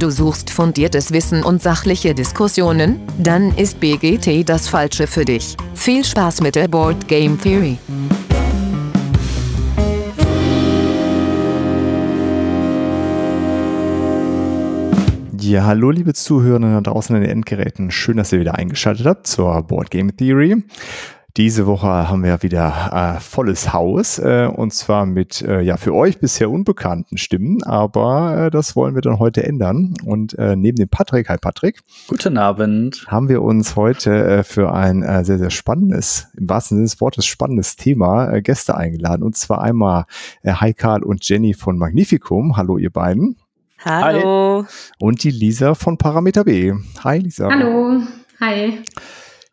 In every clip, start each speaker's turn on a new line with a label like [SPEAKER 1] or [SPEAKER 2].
[SPEAKER 1] Du suchst fundiertes Wissen und sachliche Diskussionen? Dann ist BGT das Falsche für dich. Viel Spaß mit der Board Game Theory.
[SPEAKER 2] Ja, hallo liebe Zuhörer da draußen an den Endgeräten. Schön, dass ihr wieder eingeschaltet habt zur Board Game Theory. Diese Woche haben wir wieder äh, volles Haus äh, und zwar mit äh, ja für euch bisher unbekannten Stimmen, aber äh, das wollen wir dann heute ändern. Und äh, neben dem Patrick, hi Patrick.
[SPEAKER 3] Guten Abend.
[SPEAKER 2] Haben wir uns heute äh, für ein äh, sehr, sehr spannendes, im wahrsten Sinne des Wortes spannendes Thema äh, Gäste eingeladen. Und zwar einmal äh, Hi Karl und Jenny von Magnificum. Hallo ihr beiden.
[SPEAKER 4] Hallo.
[SPEAKER 2] Hi. Und die Lisa von Parameter B. Hi Lisa.
[SPEAKER 4] Hallo. Hi.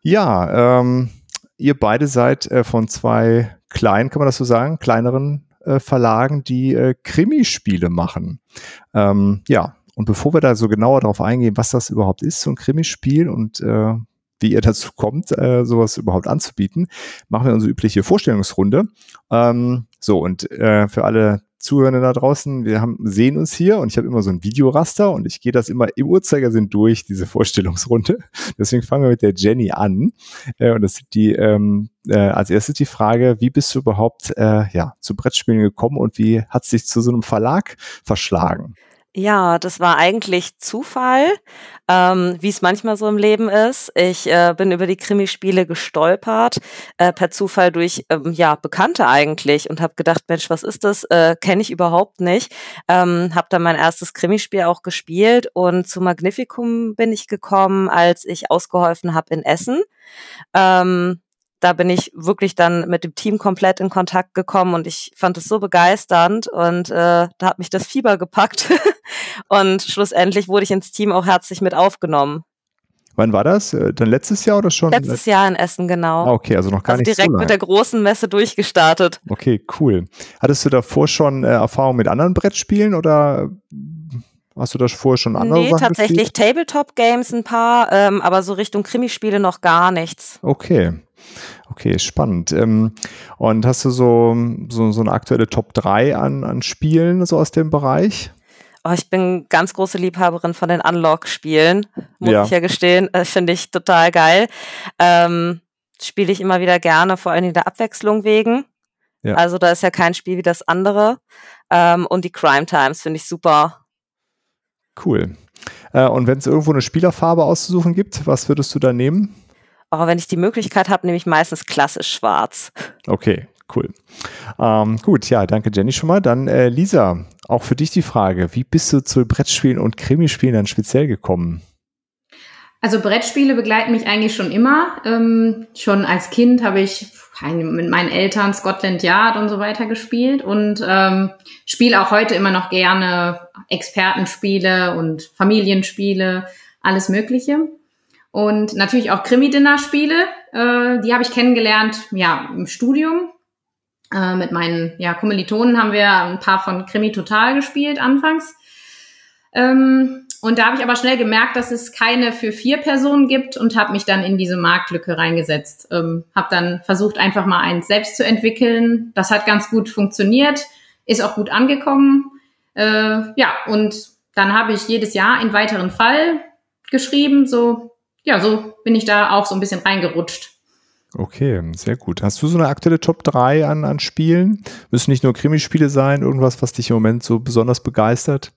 [SPEAKER 2] Ja, ähm, ihr beide seid äh, von zwei kleinen, kann man das so sagen, kleineren äh, Verlagen, die äh, Krimispiele machen. Ähm, ja, und bevor wir da so genauer darauf eingehen, was das überhaupt ist, so ein Krimispiel und äh, wie ihr dazu kommt, äh, sowas überhaupt anzubieten, machen wir unsere übliche Vorstellungsrunde. Ähm, so, und äh, für alle Zuhörende da draußen, wir haben, sehen uns hier und ich habe immer so ein Videoraster und ich gehe das immer im Uhrzeigersinn durch, diese Vorstellungsrunde. Deswegen fangen wir mit der Jenny an. Äh, und das sind die, ähm, äh, als erstes die Frage, wie bist du überhaupt äh, ja, zu Brettspielen gekommen und wie hat es dich zu so einem Verlag verschlagen?
[SPEAKER 4] Ja, das war eigentlich Zufall, ähm, wie es manchmal so im Leben ist. Ich äh, bin über die Krimispiele gestolpert, äh, per Zufall durch ähm, ja Bekannte eigentlich und habe gedacht, Mensch, was ist das? Äh, Kenne ich überhaupt nicht. Ähm, habe dann mein erstes Krimispiel auch gespielt und zu Magnificum bin ich gekommen, als ich ausgeholfen habe in Essen. Ähm, da bin ich wirklich dann mit dem Team komplett in Kontakt gekommen und ich fand es so begeisternd und äh, da hat mich das Fieber gepackt und schlussendlich wurde ich ins Team auch herzlich mit aufgenommen.
[SPEAKER 2] Wann war das? Äh, dann letztes Jahr oder schon?
[SPEAKER 4] Letztes Jahr in Essen, genau.
[SPEAKER 2] Ah, okay, also noch gar
[SPEAKER 4] also
[SPEAKER 2] nicht
[SPEAKER 4] direkt
[SPEAKER 2] so
[SPEAKER 4] mit der großen Messe durchgestartet.
[SPEAKER 2] Okay, cool. Hattest du davor schon äh, Erfahrung mit anderen Brettspielen oder Hast du das vorher schon andere
[SPEAKER 4] Nee,
[SPEAKER 2] Sachen
[SPEAKER 4] tatsächlich Tabletop-Games ein paar, ähm, aber so Richtung Krimispiele noch gar nichts.
[SPEAKER 2] Okay. Okay, spannend. Ähm, und hast du so, so, so eine aktuelle Top 3 an, an Spielen so aus dem Bereich?
[SPEAKER 4] Oh, ich bin ganz große Liebhaberin von den Unlock-Spielen, muss
[SPEAKER 2] Ja.
[SPEAKER 4] ich ja gestehen. Äh, Finde ich total geil. Ähm, Spiele ich immer wieder gerne, vor allen Dingen der Abwechslung wegen.
[SPEAKER 2] Ja.
[SPEAKER 4] Also da ist ja kein Spiel wie das andere. Ähm, und die Crime Times finde ich super.
[SPEAKER 2] Cool. Äh, und wenn es irgendwo eine Spielerfarbe auszusuchen gibt, was würdest du da nehmen?
[SPEAKER 4] Aber wenn ich die Möglichkeit habe, nehme ich meistens klassisch schwarz.
[SPEAKER 2] Okay, cool. Ähm, gut, ja, danke Jenny schon mal. Dann äh, Lisa, auch für dich die Frage, wie bist du zu Brettspielen und Krimispielen dann speziell gekommen?
[SPEAKER 5] Also Brettspiele begleiten mich eigentlich schon immer. Ähm, schon als Kind habe ich mit meinen Eltern Scotland Yard und so weiter gespielt und ähm, spiele auch heute immer noch gerne Expertenspiele und Familienspiele, alles Mögliche. Und natürlich auch Krimi-Dinner-Spiele. Äh, die habe ich kennengelernt, ja, im Studium. Äh, mit meinen ja, Kommilitonen haben wir ein paar von Krimi Total gespielt anfangs. Ähm, und da habe ich aber schnell gemerkt, dass es keine für vier Personen gibt und habe mich dann in diese Marktlücke reingesetzt. Ähm, habe dann versucht, einfach mal eins selbst zu entwickeln. Das hat ganz gut funktioniert, ist auch gut angekommen. Äh, ja, und dann habe ich jedes Jahr einen weiteren Fall geschrieben. So, ja, so bin ich da auch so ein bisschen reingerutscht.
[SPEAKER 2] Okay, sehr gut. Hast du so eine aktuelle Top 3 an, an Spielen? Müssen nicht nur Krimispiele sein, irgendwas, was dich im Moment so besonders begeistert?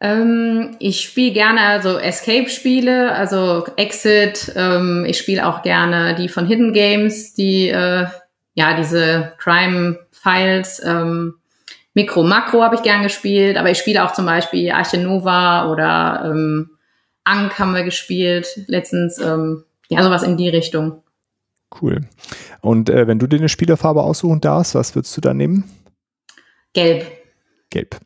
[SPEAKER 5] Ähm, ich spiele gerne also Escape-Spiele, also Exit. Ähm, ich spiele auch gerne die von Hidden Games, die äh, ja diese Crime-Files. Ähm, Mikro Makro habe ich gern gespielt, aber ich spiele auch zum Beispiel Arche Nova oder ähm, Ankh haben wir gespielt letztens. Ähm, ja, sowas in die Richtung.
[SPEAKER 2] Cool. Und äh, wenn du dir eine Spielerfarbe aussuchen darfst, was würdest du da nehmen?
[SPEAKER 5] Gelb.
[SPEAKER 2] Gelb.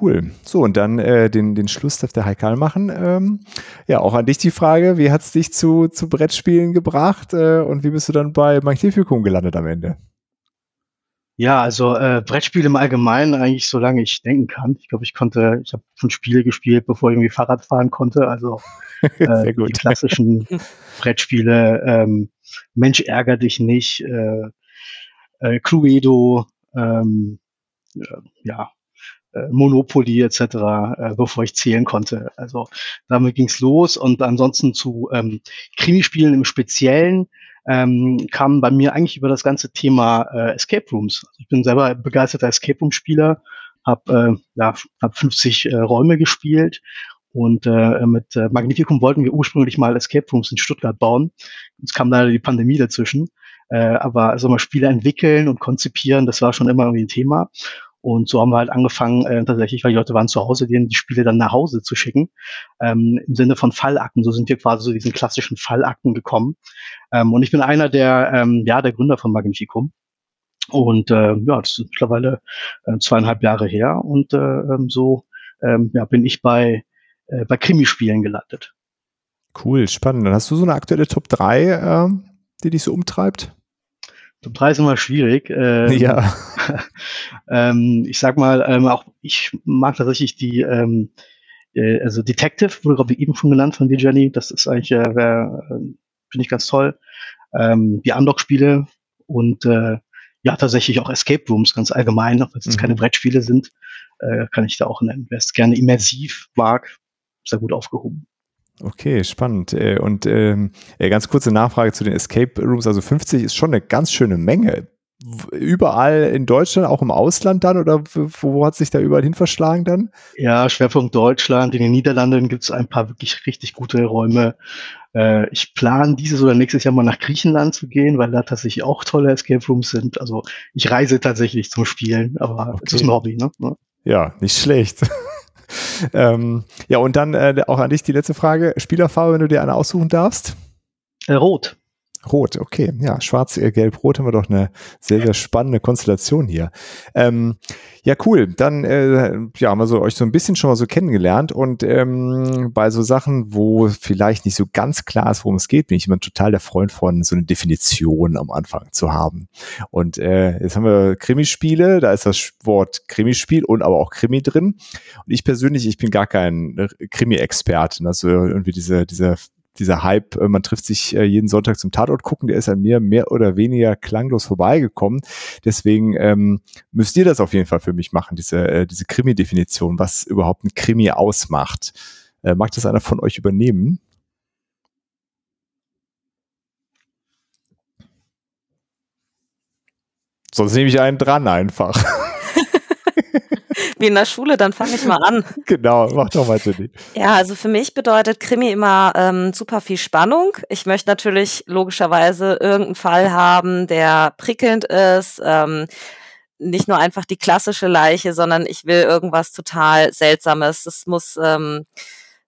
[SPEAKER 2] Cool. So, und dann äh, den, den Schluss darf der Heikal machen. Ähm, ja, auch an dich die Frage, wie hat es dich zu, zu Brettspielen gebracht äh, und wie bist du dann bei Magnificum gelandet am Ende?
[SPEAKER 3] Ja, also äh, Brettspiele im Allgemeinen eigentlich, solange ich denken kann. Ich glaube, ich konnte, ich habe schon Spiele gespielt, bevor ich irgendwie Fahrrad fahren konnte. Also äh,
[SPEAKER 2] Sehr
[SPEAKER 3] die klassischen Brettspiele, ähm, Mensch ärger dich nicht, äh, äh, Cluedo, ähm, äh, ja, äh, Monopoly etc., äh, bevor ich zählen konnte. Also damit ging's los und ansonsten zu ähm, Krimispielen im Speziellen ähm, kam bei mir eigentlich über das ganze Thema äh, Escape Rooms. Also ich bin selber begeisterter Escape Room Spieler, habe äh, ja, hab 50 äh, Räume gespielt und äh, mit äh, Magnificum wollten wir ursprünglich mal Escape Rooms in Stuttgart bauen. Jetzt kam leider die Pandemie dazwischen. Äh, aber also mal Spiele entwickeln und konzipieren, das war schon immer irgendwie ein Thema. Und so haben wir halt angefangen, äh, tatsächlich, weil die Leute waren zu Hause, denen die Spiele dann nach Hause zu schicken, ähm, im Sinne von Fallakten. So sind wir quasi zu diesen klassischen Fallakten gekommen. Ähm, und ich bin einer der, ähm, ja, der Gründer von Magnificum. Und äh, ja, das ist mittlerweile äh, zweieinhalb Jahre her. Und äh, ähm, so ähm, ja, bin ich bei, äh, bei Krimispielen gelandet.
[SPEAKER 2] Cool, spannend. Dann hast du so eine aktuelle Top 3, äh, die dich so umtreibt?
[SPEAKER 3] Top 3 ist immer schwierig.
[SPEAKER 2] Ähm, ja.
[SPEAKER 3] ähm, ich sag mal, ähm, auch ich mag tatsächlich die, ähm, äh, also Detective, wurde glaube ich eben schon genannt von dir, Jenny. Das ist eigentlich, äh, wär, äh, finde ich ganz toll. Ähm, die Unlock-Spiele und äh, ja, tatsächlich auch Escape Rooms ganz allgemein, auch wenn es mhm. keine Brettspiele sind, äh, kann ich da auch nennen. Wer es gerne immersiv mag, sehr gut aufgehoben.
[SPEAKER 2] Okay, spannend. Äh, und ähm, ganz kurze Nachfrage zu den Escape Rooms. Also 50 ist schon eine ganz schöne Menge. Überall in Deutschland, auch im Ausland dann? Oder wo hat sich da überall hin verschlagen dann?
[SPEAKER 3] Ja, Schwerpunkt Deutschland. In den Niederlanden gibt es ein paar wirklich richtig gute Räume. Äh, ich plane dieses oder nächstes Jahr mal nach Griechenland zu gehen, weil da tatsächlich auch tolle Escape Rooms sind. Also ich reise tatsächlich zum Spielen, aber es ist ein Hobby, ne?
[SPEAKER 2] Ja, nicht schlecht. ähm, ja, und dann äh, auch an dich die letzte Frage. Spielerfarbe, wenn du dir eine aussuchen darfst?
[SPEAKER 3] Äh, rot.
[SPEAKER 2] Rot, okay. Ja, schwarz, äh, gelb, rot haben wir doch eine sehr, sehr spannende Konstellation hier. Ähm, ja, cool. Dann äh, ja, haben wir so, euch so ein bisschen schon mal so kennengelernt und ähm, bei so Sachen, wo vielleicht nicht so ganz klar ist, worum es geht, bin ich immer total der Freund von, so eine Definition am Anfang zu haben. Und äh, jetzt haben wir Krimispiele, da ist das Wort Krimispiel und aber auch Krimi drin. Und ich persönlich, ich bin gar kein Krimi-Experte. Also irgendwie diese, diese dieser Hype, äh, man trifft sich äh, jeden Sonntag zum Tatort gucken, der ist an mir mehr oder weniger klanglos vorbeigekommen. Deswegen ähm, müsst ihr das auf jeden Fall für mich machen, diese, äh, diese Krimi-Definition, was überhaupt ein Krimi ausmacht. Äh, mag das einer von euch übernehmen? Sonst nehme ich einen dran einfach.
[SPEAKER 4] wie in der Schule, dann fange ich mal an.
[SPEAKER 2] Genau, mach doch mal, Jenny.
[SPEAKER 4] Ja, also für mich bedeutet Krimi immer ähm, super viel Spannung. Ich möchte natürlich logischerweise irgendeinen Fall haben, der prickelnd ist. Ähm, nicht nur einfach die klassische Leiche, sondern ich will irgendwas total Seltsames. Es muss ähm,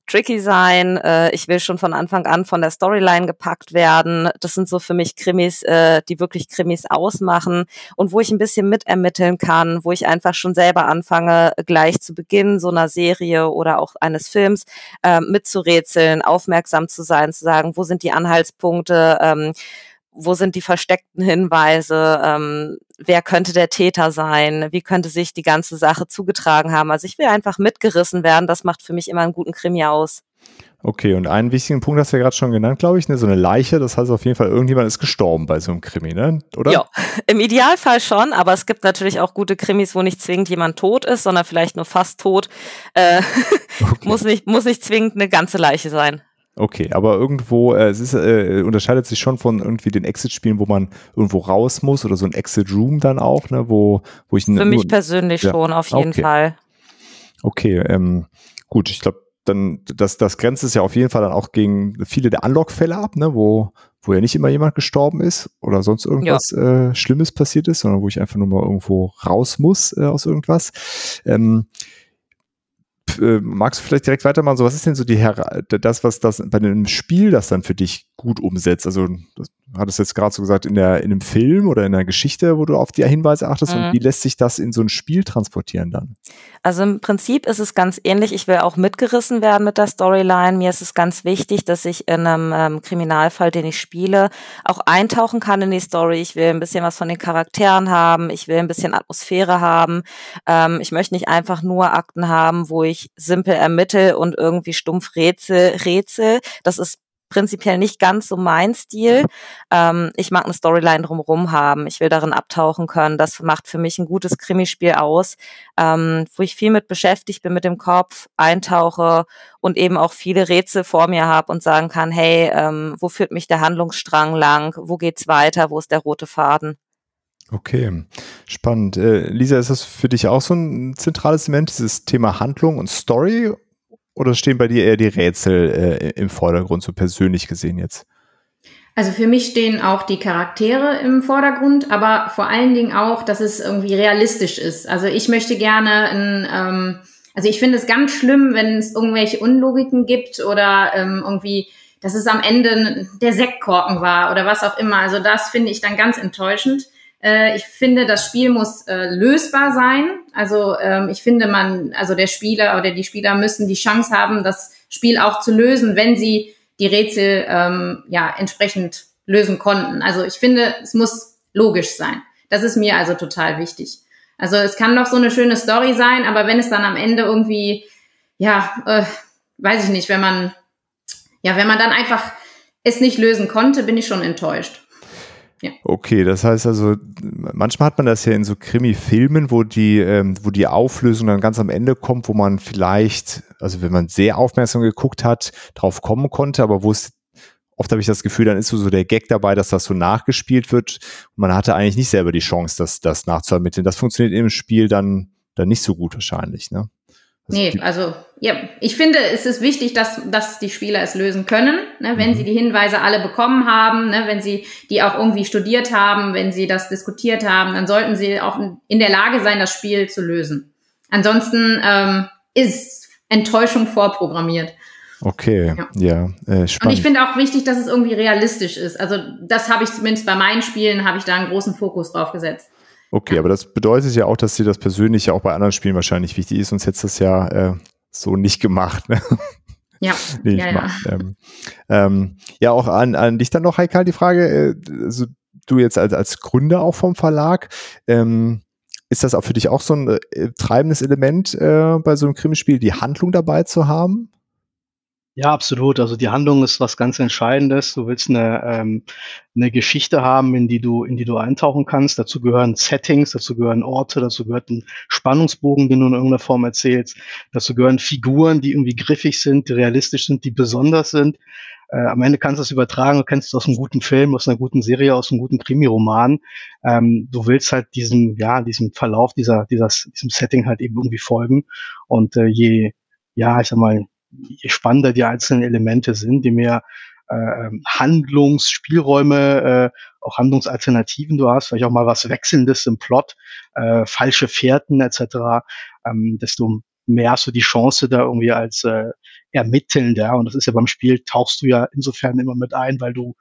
[SPEAKER 4] tricky sein. Äh, ich will schon von Anfang an von der Storyline gepackt werden. Das sind so für mich Krimis, äh, die wirklich Krimis ausmachen und wo ich ein bisschen mitermitteln kann, wo ich einfach schon selber anfange, gleich zu Beginn so einer Serie oder auch eines Films äh, mitzurätseln, aufmerksam zu sein, zu sagen, wo sind die Anhaltspunkte, ähm, wo sind die versteckten Hinweise, ähm, wer könnte der Täter sein, wie könnte sich die ganze Sache zugetragen haben. Also ich will einfach mitgerissen werden, das macht für mich immer einen guten Krimi aus.
[SPEAKER 2] Okay, und einen wichtigen Punkt hast du ja gerade schon genannt, glaube ich, ne? so eine Leiche, das heißt auf jeden Fall, irgendjemand ist gestorben bei so einem Krimi, ne? oder?
[SPEAKER 4] Ja, im Idealfall schon, aber es gibt natürlich auch gute Krimis, wo nicht zwingend jemand tot ist, sondern vielleicht nur fast tot. Äh, okay. muss, nicht, muss nicht zwingend eine ganze Leiche sein.
[SPEAKER 2] Okay, aber irgendwo, äh, es ist, äh, unterscheidet sich schon von irgendwie den Exit-Spielen, wo man irgendwo raus muss oder so ein Exit-Room dann auch, ne, wo, wo ich
[SPEAKER 4] Für mich persönlich ja, schon, auf jeden
[SPEAKER 2] okay.
[SPEAKER 4] Fall.
[SPEAKER 2] Okay, ähm, gut, ich glaube, dann, das, das grenzt es ja auf jeden Fall dann auch gegen viele der Unlock-Fälle ab, ne, wo, wo ja nicht immer jemand gestorben ist oder sonst irgendwas ja. äh, Schlimmes passiert ist, sondern wo ich einfach nur mal irgendwo raus muss äh, aus irgendwas. Ähm, äh, magst du vielleicht direkt weitermachen? So, was ist denn so die Her das, was das bei einem Spiel das dann für dich gut umsetzt? Also, das hattest jetzt gerade so gesagt, in der, in einem Film oder in einer Geschichte, wo du auf die Hinweise achtest mhm. und wie lässt sich das in so ein Spiel transportieren dann?
[SPEAKER 4] Also im Prinzip ist es ganz ähnlich. Ich will auch mitgerissen werden mit der Storyline. Mir ist es ganz wichtig, dass ich in einem ähm, Kriminalfall, den ich spiele, auch eintauchen kann in die Story. Ich will ein bisschen was von den Charakteren haben. Ich will ein bisschen Atmosphäre haben. Ähm, ich möchte nicht einfach nur Akten haben, wo ich simpel ermittel und irgendwie stumpf rätsel, rätsel. Das ist prinzipiell nicht ganz so mein Stil. Ähm, ich mag eine Storyline drumherum haben. Ich will darin abtauchen können. Das macht für mich ein gutes Krimispiel aus, ähm, wo ich viel mit beschäftigt bin mit dem Kopf, eintauche und eben auch viele Rätsel vor mir habe und sagen kann, hey, ähm, wo führt mich der Handlungsstrang lang? Wo geht's weiter? Wo ist der rote Faden?
[SPEAKER 2] Okay, spannend. Äh, Lisa, ist das für dich auch so ein zentrales Element, dieses Thema Handlung und Story? Oder stehen bei dir eher die Rätsel äh, im Vordergrund, so persönlich gesehen jetzt?
[SPEAKER 5] Also für mich stehen auch die Charaktere im Vordergrund, aber vor allen Dingen auch, dass es irgendwie realistisch ist. Also ich möchte gerne ein, ähm, also ich finde es ganz schlimm, wenn es irgendwelche Unlogiken gibt oder ähm, irgendwie, dass es am Ende der Sektkorken war oder was auch immer. Also das finde ich dann ganz enttäuschend. Äh, ich finde, das Spiel muss äh, lösbar sein. Also ähm, ich finde, man, also der Spieler oder die Spieler müssen die Chance haben, das Spiel auch zu lösen, wenn sie die Rätsel ähm, ja entsprechend lösen konnten. Also ich finde, es muss logisch sein. Das ist mir also total wichtig. Also es kann doch so eine schöne Story sein, aber wenn es dann am Ende irgendwie, ja, äh, weiß ich nicht, wenn man, ja, wenn man dann einfach es nicht lösen konnte, bin ich schon enttäuscht.
[SPEAKER 2] Ja. Okay, das heißt also, manchmal hat man das ja in so Krimi-Filmen, wo die, ähm, wo die Auflösung dann ganz am Ende kommt, wo man vielleicht, also wenn man sehr aufmerksam geguckt hat, drauf kommen konnte, aber wo es oft habe ich das Gefühl, dann ist so, so der Gag dabei, dass das so nachgespielt wird. Und man hatte eigentlich nicht selber die Chance, das, das nachzuermitteln. Das funktioniert im Spiel dann, dann nicht so gut wahrscheinlich, ne?
[SPEAKER 5] Also nee, also ja, ich finde, es ist wichtig, dass, dass die Spieler es lösen können, ne, wenn mhm. sie die Hinweise alle bekommen haben, ne, wenn sie die auch irgendwie studiert haben, wenn sie das diskutiert haben, dann sollten sie auch in der Lage sein, das Spiel zu lösen. Ansonsten ähm, ist Enttäuschung vorprogrammiert.
[SPEAKER 2] Okay, ja, ja
[SPEAKER 5] äh, spannend. Und ich finde auch wichtig, dass es irgendwie realistisch ist. Also das habe ich zumindest bei meinen Spielen, habe ich da einen großen Fokus drauf gesetzt.
[SPEAKER 2] Okay, aber das bedeutet ja auch, dass dir das Persönliche auch bei anderen Spielen wahrscheinlich wichtig ist, sonst hättest du das ja äh, so nicht gemacht. Ne?
[SPEAKER 5] Ja,
[SPEAKER 2] nee,
[SPEAKER 5] ja, ja.
[SPEAKER 2] Ähm, ähm, ja, auch an, an dich dann noch, Heikal, die Frage, äh, also du jetzt als, als Gründer auch vom Verlag, ähm, ist das auch für dich auch so ein äh, treibendes Element äh, bei so einem Krimispiel, die Handlung dabei zu haben?
[SPEAKER 3] Ja, absolut. Also die Handlung ist was ganz Entscheidendes. Du willst eine, ähm, eine Geschichte haben, in die du, in die du eintauchen kannst. Dazu gehören Settings, dazu gehören Orte, dazu gehört ein Spannungsbogen, den du in irgendeiner Form erzählst. Dazu gehören Figuren, die irgendwie griffig sind, die realistisch sind, die besonders sind. Äh, am Ende kannst du es übertragen, du kennst es aus einem guten Film, aus einer guten Serie, aus einem guten Krimi-Roman. Ähm, du willst halt diesem, ja, diesem Verlauf dieser, dieser, diesem Setting halt eben irgendwie folgen. Und äh, je, ja, ich sag mal, je spannender die einzelnen Elemente sind, je mehr äh, Handlungsspielräume, äh, auch Handlungsalternativen du hast, vielleicht auch mal was Wechselndes im Plot, äh, falsche Fährten etc., ähm, desto mehr hast du die Chance da irgendwie als äh, Ermittelnder. Und das ist ja beim Spiel, tauchst du ja insofern immer mit ein, weil du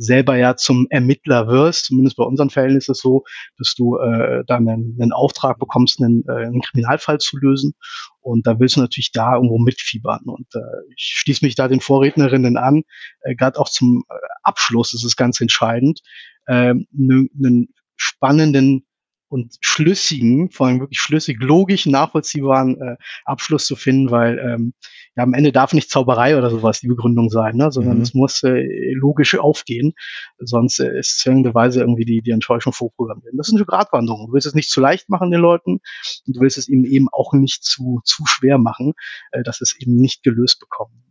[SPEAKER 3] selber ja zum Ermittler wirst. Zumindest bei unseren Fällen ist es so, dass du äh, dann einen, einen Auftrag bekommst, einen, äh, einen Kriminalfall zu lösen. Und da willst du natürlich da irgendwo mitfiebern. Und äh, ich schließe mich da den Vorrednerinnen an. Äh, Gerade auch zum äh, Abschluss ist es ganz entscheidend, äh, einen ne spannenden und schlüssigen, vor allem wirklich schlüssig, logisch nachvollziehbaren äh, Abschluss zu finden, weil ähm, ja, am Ende darf nicht Zauberei oder sowas die Begründung sein, ne? sondern mhm. es muss äh, logisch aufgehen, sonst äh, ist zwingenderweise irgendwie die, die Enttäuschung vorprogrammiert. Das ist eine Gratwanderung. Du willst es nicht zu leicht machen den Leuten und du willst es ihnen eben auch nicht zu, zu schwer machen, äh, dass es eben nicht gelöst bekommen.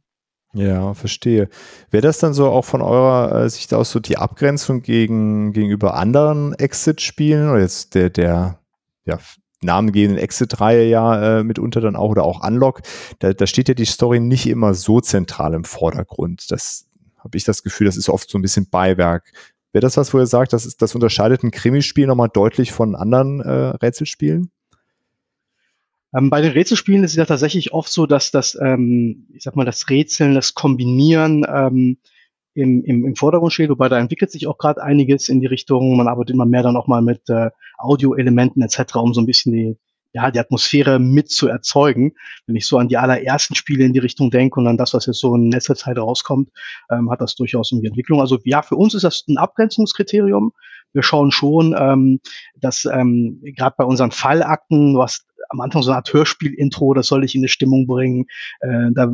[SPEAKER 2] Ja, verstehe. Wäre das dann so auch von eurer äh, Sicht aus so die Abgrenzung gegen, gegenüber anderen Exit-Spielen oder jetzt der, der ja, namengebenden Exit-Reihe ja äh, mitunter dann auch oder auch Unlock, da, da steht ja die Story nicht immer so zentral im Vordergrund. Das habe ich das Gefühl, das ist oft so ein bisschen Beiwerk. Wäre das was, wo ihr sagt, das, ist, das unterscheidet ein Krimispiel nochmal deutlich von anderen äh, Rätselspielen?
[SPEAKER 3] Ähm, bei den Rätselspielen ist es ja tatsächlich oft so, dass das, ähm, ich sag mal, das Rätseln, das Kombinieren ähm, im, im, im Vordergrund steht, wobei da entwickelt sich auch gerade einiges in die Richtung. Man arbeitet immer mehr dann auch mal mit äh, Audioelementen etc., um so ein bisschen die, ja, die Atmosphäre mit zu erzeugen. Wenn ich so an die allerersten Spiele in die Richtung denke und an das, was jetzt so in letzter Zeit rauskommt, ähm, hat das durchaus irgendwie Entwicklung. Also ja, für uns ist das ein Abgrenzungskriterium. Wir schauen schon, ähm, dass ähm, gerade bei unseren Fallakten, du hast am Anfang so eine Art Hörspiel-Intro, das soll dich in eine Stimmung bringen. Äh, da,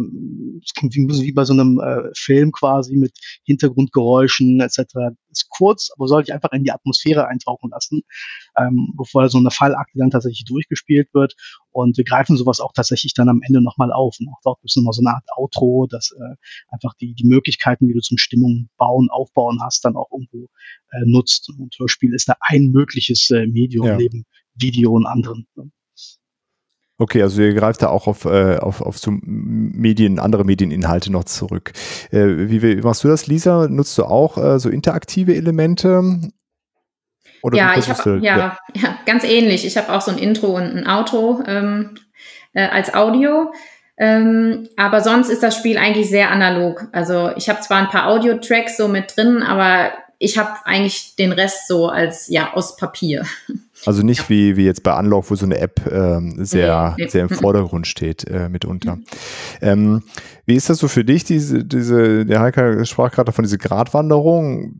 [SPEAKER 3] es klingt wie, wie bei so einem äh, Film quasi mit Hintergrundgeräuschen etc. Ist kurz, aber soll dich einfach in die Atmosphäre eintauchen lassen, ähm, bevor so eine Fallakte dann tatsächlich durchgespielt wird. Und wir greifen sowas auch tatsächlich dann am Ende nochmal auf. Und auch dort ist nochmal so eine Art Outro, dass äh, einfach die, die Möglichkeiten, die du zum Stimmung bauen, aufbauen hast, dann auch irgendwo äh, nutzt. Und Hörspiel ist da ein mögliches äh, Medium ja. neben Video und anderen. Ne?
[SPEAKER 2] Okay, also ihr greift da auch auf, äh, auf, auf so Medien, andere Medieninhalte noch zurück. Äh, wie, wie, machst du das, Lisa? Nutzt du auch äh, so interaktive Elemente?
[SPEAKER 5] Oder ja, ich habe ja, ja. ja, ganz ähnlich. Ich habe auch so ein Intro und ein Outro ähm, äh, als Audio. Ähm, aber sonst ist das Spiel eigentlich sehr analog. Also ich habe zwar ein paar Audio-Tracks so mit drin, aber ich habe eigentlich den Rest so als ja aus Papier.
[SPEAKER 2] Also nicht ja. wie, wie jetzt bei Unlock, wo so eine App ähm, sehr, nee, nee. sehr im Vordergrund steht äh, mitunter. Mhm. Ähm, wie ist das so für dich, diese, diese, der Heike sprach gerade von dieser Gratwanderung.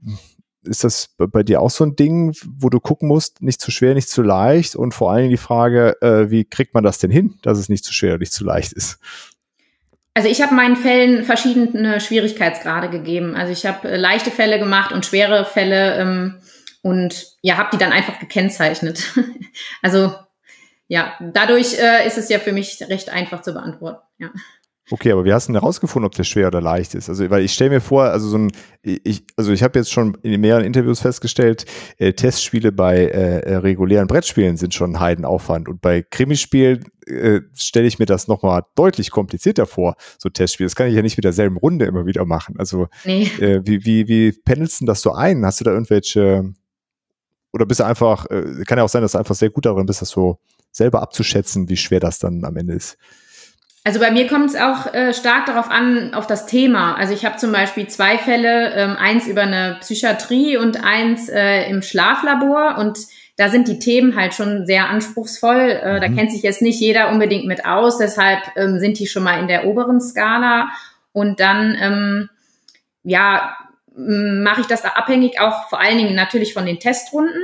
[SPEAKER 2] Ist das bei dir auch so ein Ding, wo du gucken musst, nicht zu schwer, nicht zu leicht und vor allen Dingen die Frage, äh, wie kriegt man das denn hin, dass es nicht zu schwer, nicht zu leicht ist?
[SPEAKER 5] Also ich habe meinen Fällen verschiedene Schwierigkeitsgrade gegeben. Also ich habe äh, leichte Fälle gemacht und schwere Fälle. Ähm, und ja, habe die dann einfach gekennzeichnet. also ja, dadurch äh, ist es ja für mich recht einfach zu beantworten. Ja.
[SPEAKER 2] Okay, aber wie hast du denn herausgefunden, ob der schwer oder leicht ist? Also, weil ich stelle mir vor, also so ein, ich, also ich habe jetzt schon in mehreren Interviews festgestellt, äh, Testspiele bei äh, äh regulären Brettspielen sind schon ein Heidenaufwand und bei Krimispielen äh, stelle ich mir das nochmal deutlich komplizierter vor, so Testspiele. Das kann ich ja nicht mit derselben Runde immer wieder machen. Also, nee. äh, wie, wie, wie pendelst du das so ein? Hast du da irgendwelche oder bist du einfach, äh, kann ja auch sein, dass du einfach sehr gut darin bist, das so selber abzuschätzen, wie schwer das dann am Ende ist.
[SPEAKER 5] Also bei mir kommt es auch äh, stark darauf an, auf das Thema. Also ich habe zum Beispiel zwei Fälle, ähm, eins über eine Psychiatrie und eins äh, im Schlaflabor und da sind die Themen halt schon sehr anspruchsvoll. Äh, mhm. Da kennt sich jetzt nicht jeder unbedingt mit aus, deshalb ähm, sind die schon mal in der oberen Skala. Und dann, ähm, ja, mache ich das abhängig auch vor allen Dingen natürlich von den Testrunden,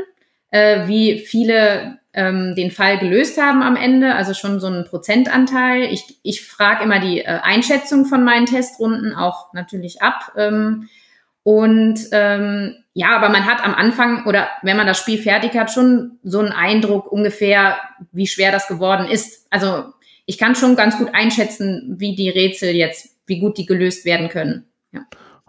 [SPEAKER 5] äh, wie viele ähm, den Fall gelöst haben am Ende, also schon so ein Prozentanteil. Ich, ich frage immer die äh, Einschätzung von meinen Testrunden auch natürlich ab. Ähm, und ähm, ja, aber man hat am Anfang oder wenn man das Spiel fertig hat, schon so einen Eindruck ungefähr, wie schwer das geworden ist. Also ich kann schon ganz gut einschätzen, wie die Rätsel jetzt, wie gut die gelöst werden können. Ja.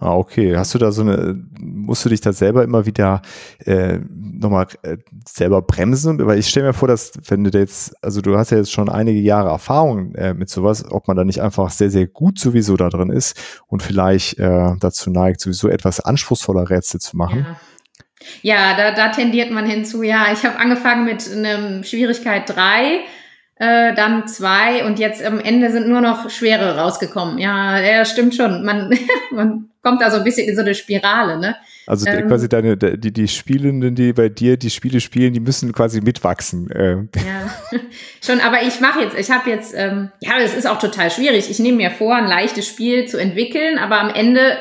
[SPEAKER 2] Ah, okay. Hast du da so eine, musst du dich da selber immer wieder äh, nochmal äh, selber bremsen? Weil ich stelle mir vor, dass wenn du jetzt, also du hast ja jetzt schon einige Jahre Erfahrung äh, mit sowas, ob man da nicht einfach sehr, sehr gut sowieso da drin ist und vielleicht äh, dazu neigt, sowieso etwas anspruchsvoller Rätsel zu machen.
[SPEAKER 5] Ja. Ja, da, da tendiert man hinzu. Ja, ich habe angefangen mit einem Schwierigkeit drei äh, dann zwei und jetzt am Ende sind nur noch schwere rausgekommen. Ja, ja, stimmt schon. Man, man kommt da so ein bisschen in so eine Spirale, ne?
[SPEAKER 2] Also ähm, quasi deine, die, die Spielenden, die bei dir die Spiele spielen, die müssen quasi mitwachsen.
[SPEAKER 5] Ähm. Ja, schon, aber ich mache jetzt, ich habe jetzt, ähm, ja, es ist auch total schwierig. Ich nehme mir vor, ein leichtes Spiel zu entwickeln, aber am Ende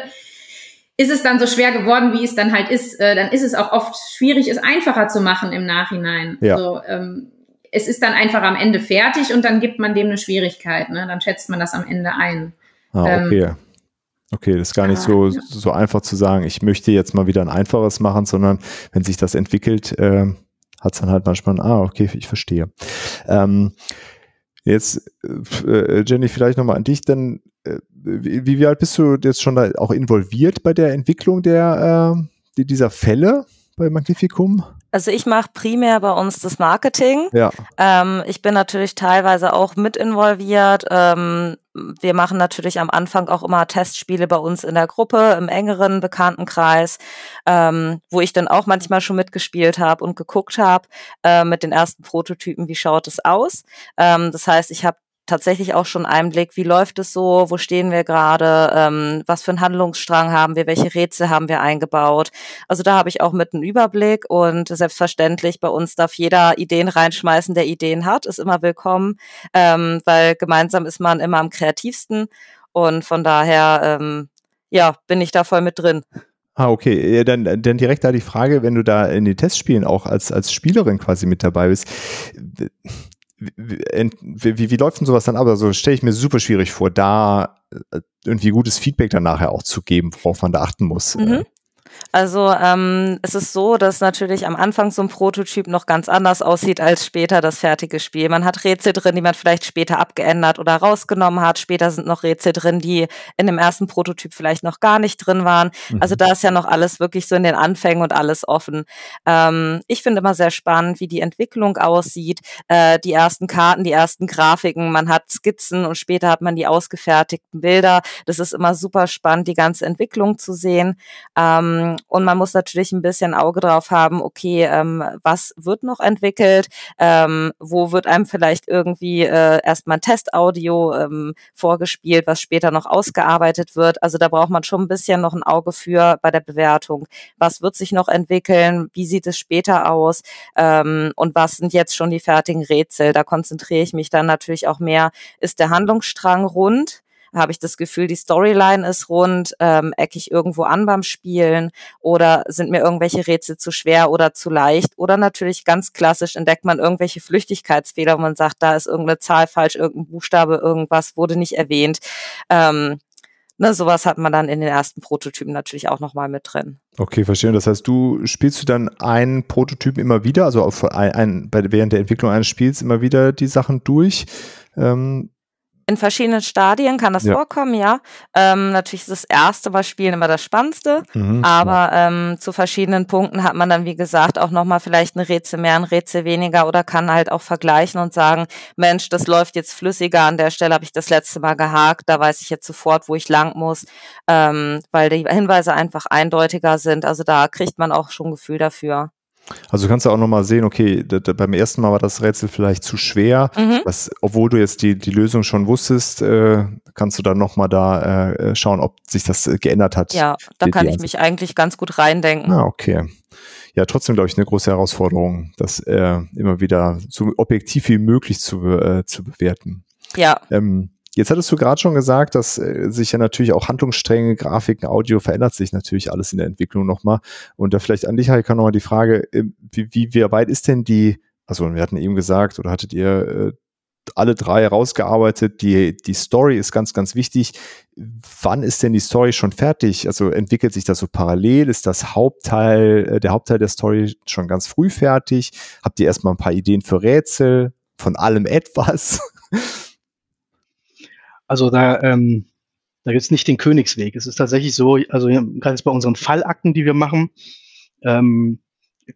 [SPEAKER 5] ist es dann so schwer geworden, wie es dann halt ist. Äh, dann ist es auch oft schwierig, es einfacher zu machen im Nachhinein. Ja. So, ähm, es ist dann einfach am Ende fertig und dann gibt man dem eine Schwierigkeit. Ne? Dann schätzt man das am Ende ein.
[SPEAKER 2] Ah, okay. Ähm, okay, das ist gar nicht so, so einfach zu sagen, ich möchte jetzt mal wieder ein einfaches machen, sondern wenn sich das entwickelt, äh, hat es dann halt manchmal, ah, okay, ich verstehe. Ähm, jetzt, äh, Jenny, vielleicht nochmal an dich, denn äh, wie, wie alt bist du jetzt schon da auch involviert bei der Entwicklung der, äh, dieser Fälle bei Magnificum?
[SPEAKER 4] Also ich mache primär bei uns das Marketing. Ja. Ähm, ich bin natürlich teilweise auch mit involviert. Ähm, wir machen natürlich am Anfang auch immer Testspiele bei uns in der Gruppe, im engeren Bekanntenkreis, ähm, wo ich dann auch manchmal schon mitgespielt habe und geguckt habe äh, mit den ersten Prototypen, wie schaut es aus. Ähm, das heißt, ich habe tatsächlich auch schon Einblick, wie läuft es so, wo stehen wir gerade, ähm, was für einen Handlungsstrang haben wir, welche Rätsel haben wir eingebaut. Also da habe ich auch mit einen Überblick und selbstverständlich bei uns darf jeder Ideen reinschmeißen, der Ideen hat, ist immer willkommen, ähm, weil gemeinsam ist man immer am kreativsten und von daher ähm, ja bin ich da voll mit drin.
[SPEAKER 2] Ah, okay. Ja, dann, dann direkt da die Frage, wenn du da in den Testspielen auch als, als Spielerin quasi mit dabei bist wie, wie, wie läuft denn sowas dann ab? Also stelle ich mir super schwierig vor, da äh, irgendwie gutes Feedback dann nachher auch zu geben, worauf man da achten muss.
[SPEAKER 4] Mhm. Also ähm, es ist so, dass natürlich am Anfang so ein Prototyp noch ganz anders aussieht als später das fertige Spiel. Man hat Rätsel drin, die man vielleicht später abgeändert oder rausgenommen hat. Später sind noch Rätsel drin, die in dem ersten Prototyp vielleicht noch gar nicht drin waren. Mhm. Also da ist ja noch alles wirklich so in den Anfängen und alles offen. Ähm, ich finde immer sehr spannend, wie die Entwicklung aussieht. Äh, die ersten Karten, die ersten Grafiken, man hat Skizzen und später hat man die ausgefertigten Bilder. Das ist immer super spannend, die ganze Entwicklung zu sehen. Ähm, und man muss natürlich ein bisschen Auge drauf haben, okay, ähm, was wird noch entwickelt, ähm, wo wird einem vielleicht irgendwie äh, erstmal ein Testaudio ähm, vorgespielt, was später noch ausgearbeitet wird. Also da braucht man schon ein bisschen noch ein Auge für bei der Bewertung. Was wird sich noch entwickeln? Wie sieht es später aus? Ähm, und was sind jetzt schon die fertigen Rätsel? Da konzentriere ich mich dann natürlich auch mehr. Ist der Handlungsstrang rund? Habe ich das Gefühl, die Storyline ist rund, ähm, ecke ich irgendwo an beim Spielen oder sind mir irgendwelche Rätsel zu schwer oder zu leicht oder natürlich ganz klassisch entdeckt man irgendwelche Flüchtigkeitsfehler, wo man sagt, da ist irgendeine Zahl falsch, irgendein Buchstabe, irgendwas wurde nicht erwähnt. Ähm, ne, sowas hat man dann in den ersten Prototypen natürlich auch nochmal mit drin.
[SPEAKER 2] Okay, verstehe. Das heißt, du spielst du dann einen Prototypen immer wieder, also auf ein, ein, bei, während der Entwicklung eines Spiels immer wieder die Sachen durch. Ähm,
[SPEAKER 4] in verschiedenen Stadien kann das ja. vorkommen, ja. Ähm, natürlich ist das erste Mal Spielen immer das Spannendste, mhm, aber ähm, zu verschiedenen Punkten hat man dann, wie gesagt, auch nochmal vielleicht ein Rätsel mehr, ein Rätsel weniger oder kann halt auch vergleichen und sagen, Mensch, das läuft jetzt flüssiger, an der Stelle habe ich das letzte Mal gehakt, da weiß ich jetzt sofort, wo ich lang muss, ähm, weil die Hinweise einfach eindeutiger sind. Also da kriegt man auch schon ein Gefühl dafür.
[SPEAKER 2] Also kannst du auch nochmal sehen, okay, beim ersten Mal war das Rätsel vielleicht zu schwer. Mhm. Was, obwohl du jetzt die, die Lösung schon wusstest, äh, kannst du dann nochmal da äh, schauen, ob sich das äh, geändert hat.
[SPEAKER 4] Ja, da die, kann die ich mich eigentlich ganz gut reindenken.
[SPEAKER 2] Ah, okay. Ja, trotzdem glaube ich eine große Herausforderung, das äh, immer wieder so objektiv wie möglich zu, äh, zu bewerten.
[SPEAKER 4] Ja.
[SPEAKER 2] Ähm, Jetzt hattest du gerade schon gesagt, dass äh, sich ja natürlich auch Handlungsstränge, Grafiken, Audio verändert sich natürlich alles in der Entwicklung nochmal. Und da vielleicht an dich, Heike, nochmal die Frage, äh, wie, wie, wie weit ist denn die, also wir hatten eben gesagt, oder hattet ihr äh, alle drei rausgearbeitet, die, die Story ist ganz, ganz wichtig. Wann ist denn die Story schon fertig? Also entwickelt sich das so parallel? Ist das Hauptteil, äh, der Hauptteil der Story schon ganz früh fertig? Habt ihr erstmal ein paar Ideen für Rätsel? Von allem etwas?
[SPEAKER 3] Also da, ähm, da gibt es nicht den Königsweg. Es ist tatsächlich so, also gerade jetzt bei unseren Fallakten, die wir machen, ähm,